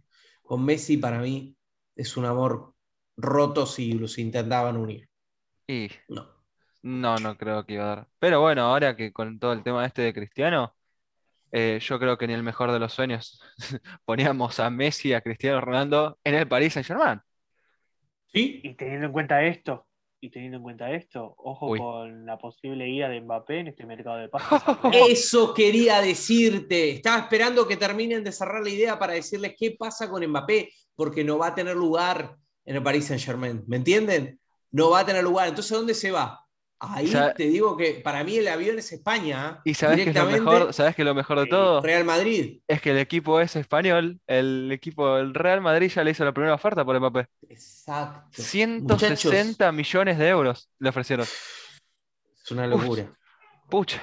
con, Messi para mí es un amor roto si los intentaban unir. Y no. No, no creo que iba a dar. Pero bueno, ahora que con todo el tema este de Cristiano, eh, yo creo que ni el mejor de los sueños poníamos a Messi, a Cristiano Ronaldo en el Paris Saint-Germain. Sí. Y teniendo en cuenta esto, y teniendo en cuenta esto, ojo con la posible ida de Mbappé en este mercado de pases. Eso quería decirte. Estaba esperando que terminen de cerrar la idea para decirles qué pasa con Mbappé, porque no va a tener lugar en el Paris Saint-Germain. ¿Me entienden? No va a tener lugar. Entonces, ¿dónde se va? Ahí te digo que para mí el avión es España. ¿Y sabes que lo mejor, sabes que lo mejor de todo? Real Madrid. Es que el equipo es español, el equipo del Real Madrid ya le hizo la primera oferta por Mbappé. Exacto. 160 millones de euros le ofrecieron. Es una locura. pucha.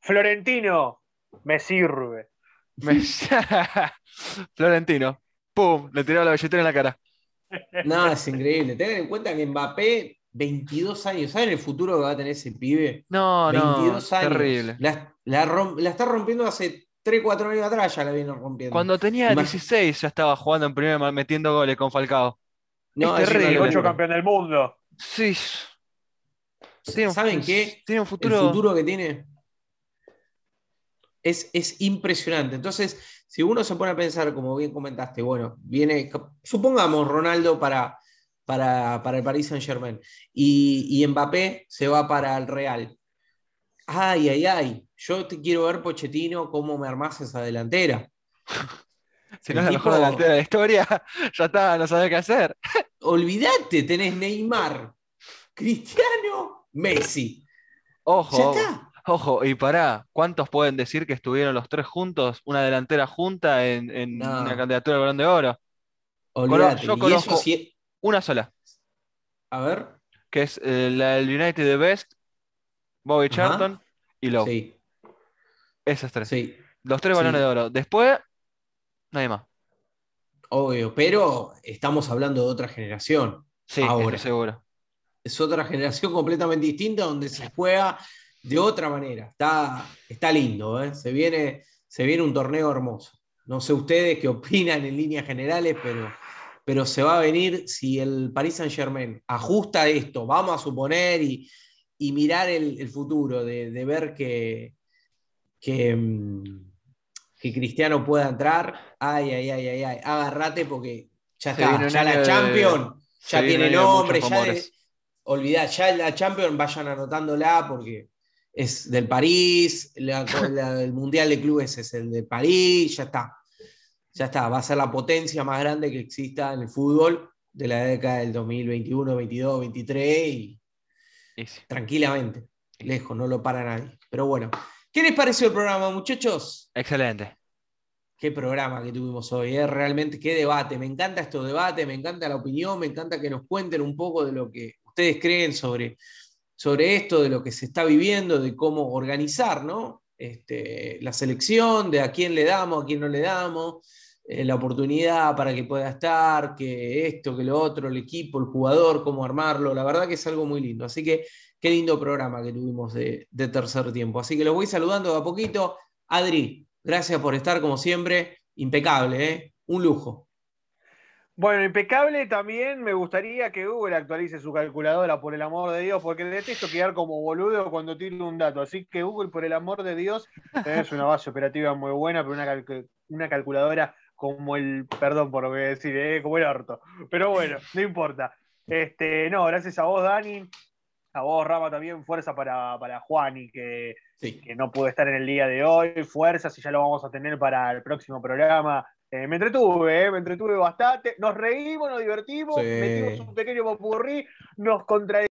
Florentino, me sirve. Florentino, pum, le tiró la billetera en la cara. No, es increíble. Tengan en cuenta que Mbappé 22 años. ¿Saben el futuro que va a tener ese pibe? No, 22 años. Terrible. La, está rompiendo hace 3, 4 años atrás, ya la viene rompiendo. Cuando tenía 16 ya estaba jugando en primera, metiendo goles con Falcao. No, es terrible. 8 campeón del mundo. Sí. ¿Saben qué? Tiene un futuro. El futuro que tiene es, es impresionante. Entonces, si uno se pone a pensar, como bien comentaste, bueno, viene, supongamos Ronaldo para para, el Paris Saint Germain. Y, Mbappé se va para el Real. Ay, ay, ay. Yo te quiero ver, Pochettino, cómo me armás esa delantera. Si no es la mejor delantera de la historia, ya está, no sabes qué hacer. Olvídate, tenés Neymar, Cristiano, Messi. Ojo, ojo, y pará, ¿cuántos pueden decir que estuvieron los tres juntos, una delantera junta en, una candidatura al Balón de Oro? Olvídate. Yo conozco, una sola. A ver. Que es eh, la del United de Best, Bobby Charlton y Lowe. Sí. Esas tres. Sí. Los tres balones de oro. Después, nadie más. Obvio, pero estamos hablando de otra generación. Sí, ahora. seguro. Es otra generación completamente distinta donde se juega de otra manera. Está, está lindo, ¿eh? se, viene, se viene un torneo hermoso. No sé ustedes qué opinan en líneas generales, pero pero se va a venir si el Paris Saint Germain ajusta esto, vamos a suponer, y, mirar el, futuro, de, ver que, mm, que, Cristiano pueda entrar, ay, ay, ay, ay, ay, agárrate porque ya está, ya la Champions, ya tiene nombre, ya ya la Champions vayan anotándola porque es del París, el Mundial de Clubes es el de París, ya está ya está, va a ser la potencia más grande que exista en el fútbol de la década del 2021, 22, 23 y tranquilamente, lejos, no lo para nadie. Pero bueno, ¿qué les pareció el programa, muchachos? Excelente. Qué programa que tuvimos hoy, ¿eh? realmente qué debate. Me encanta estos debates, me encanta la opinión, me encanta que nos cuenten un poco de lo que ustedes creen sobre, sobre esto, de lo que se está viviendo, de cómo organizar ¿no? este, la selección, de a quién le damos, a quién no le damos. Eh, la oportunidad para que pueda estar, que esto, que lo otro, el equipo, el jugador, cómo armarlo. La verdad que es algo muy lindo. Así que qué lindo programa que tuvimos de, tercer tiempo. Así que los voy saludando de a poquito. Adri, gracias por estar como siempre. Impecable, ¿eh? Un lujo. Bueno, impecable también me gustaría que Google actualice su calculadora, por el amor de Dios, porque detesto quedar como boludo cuando tiro un dato. Así que Google, por el amor de Dios, es una base operativa muy buena, pero una, una calculadora como el, perdón por lo que decir, eh, como el orto. Pero bueno, no importa. Este, no, gracias a vos, Dani. A vos, Rama, también fuerza para, para Juani, que, que no pudo estar en el día de hoy. Fuerza, si ya lo vamos a tener para el próximo programa. Eh, me entretuve, eh, me entretuve bastante. Nos reímos, nos divertimos, metimos un pequeño popurrí, nos contradicimos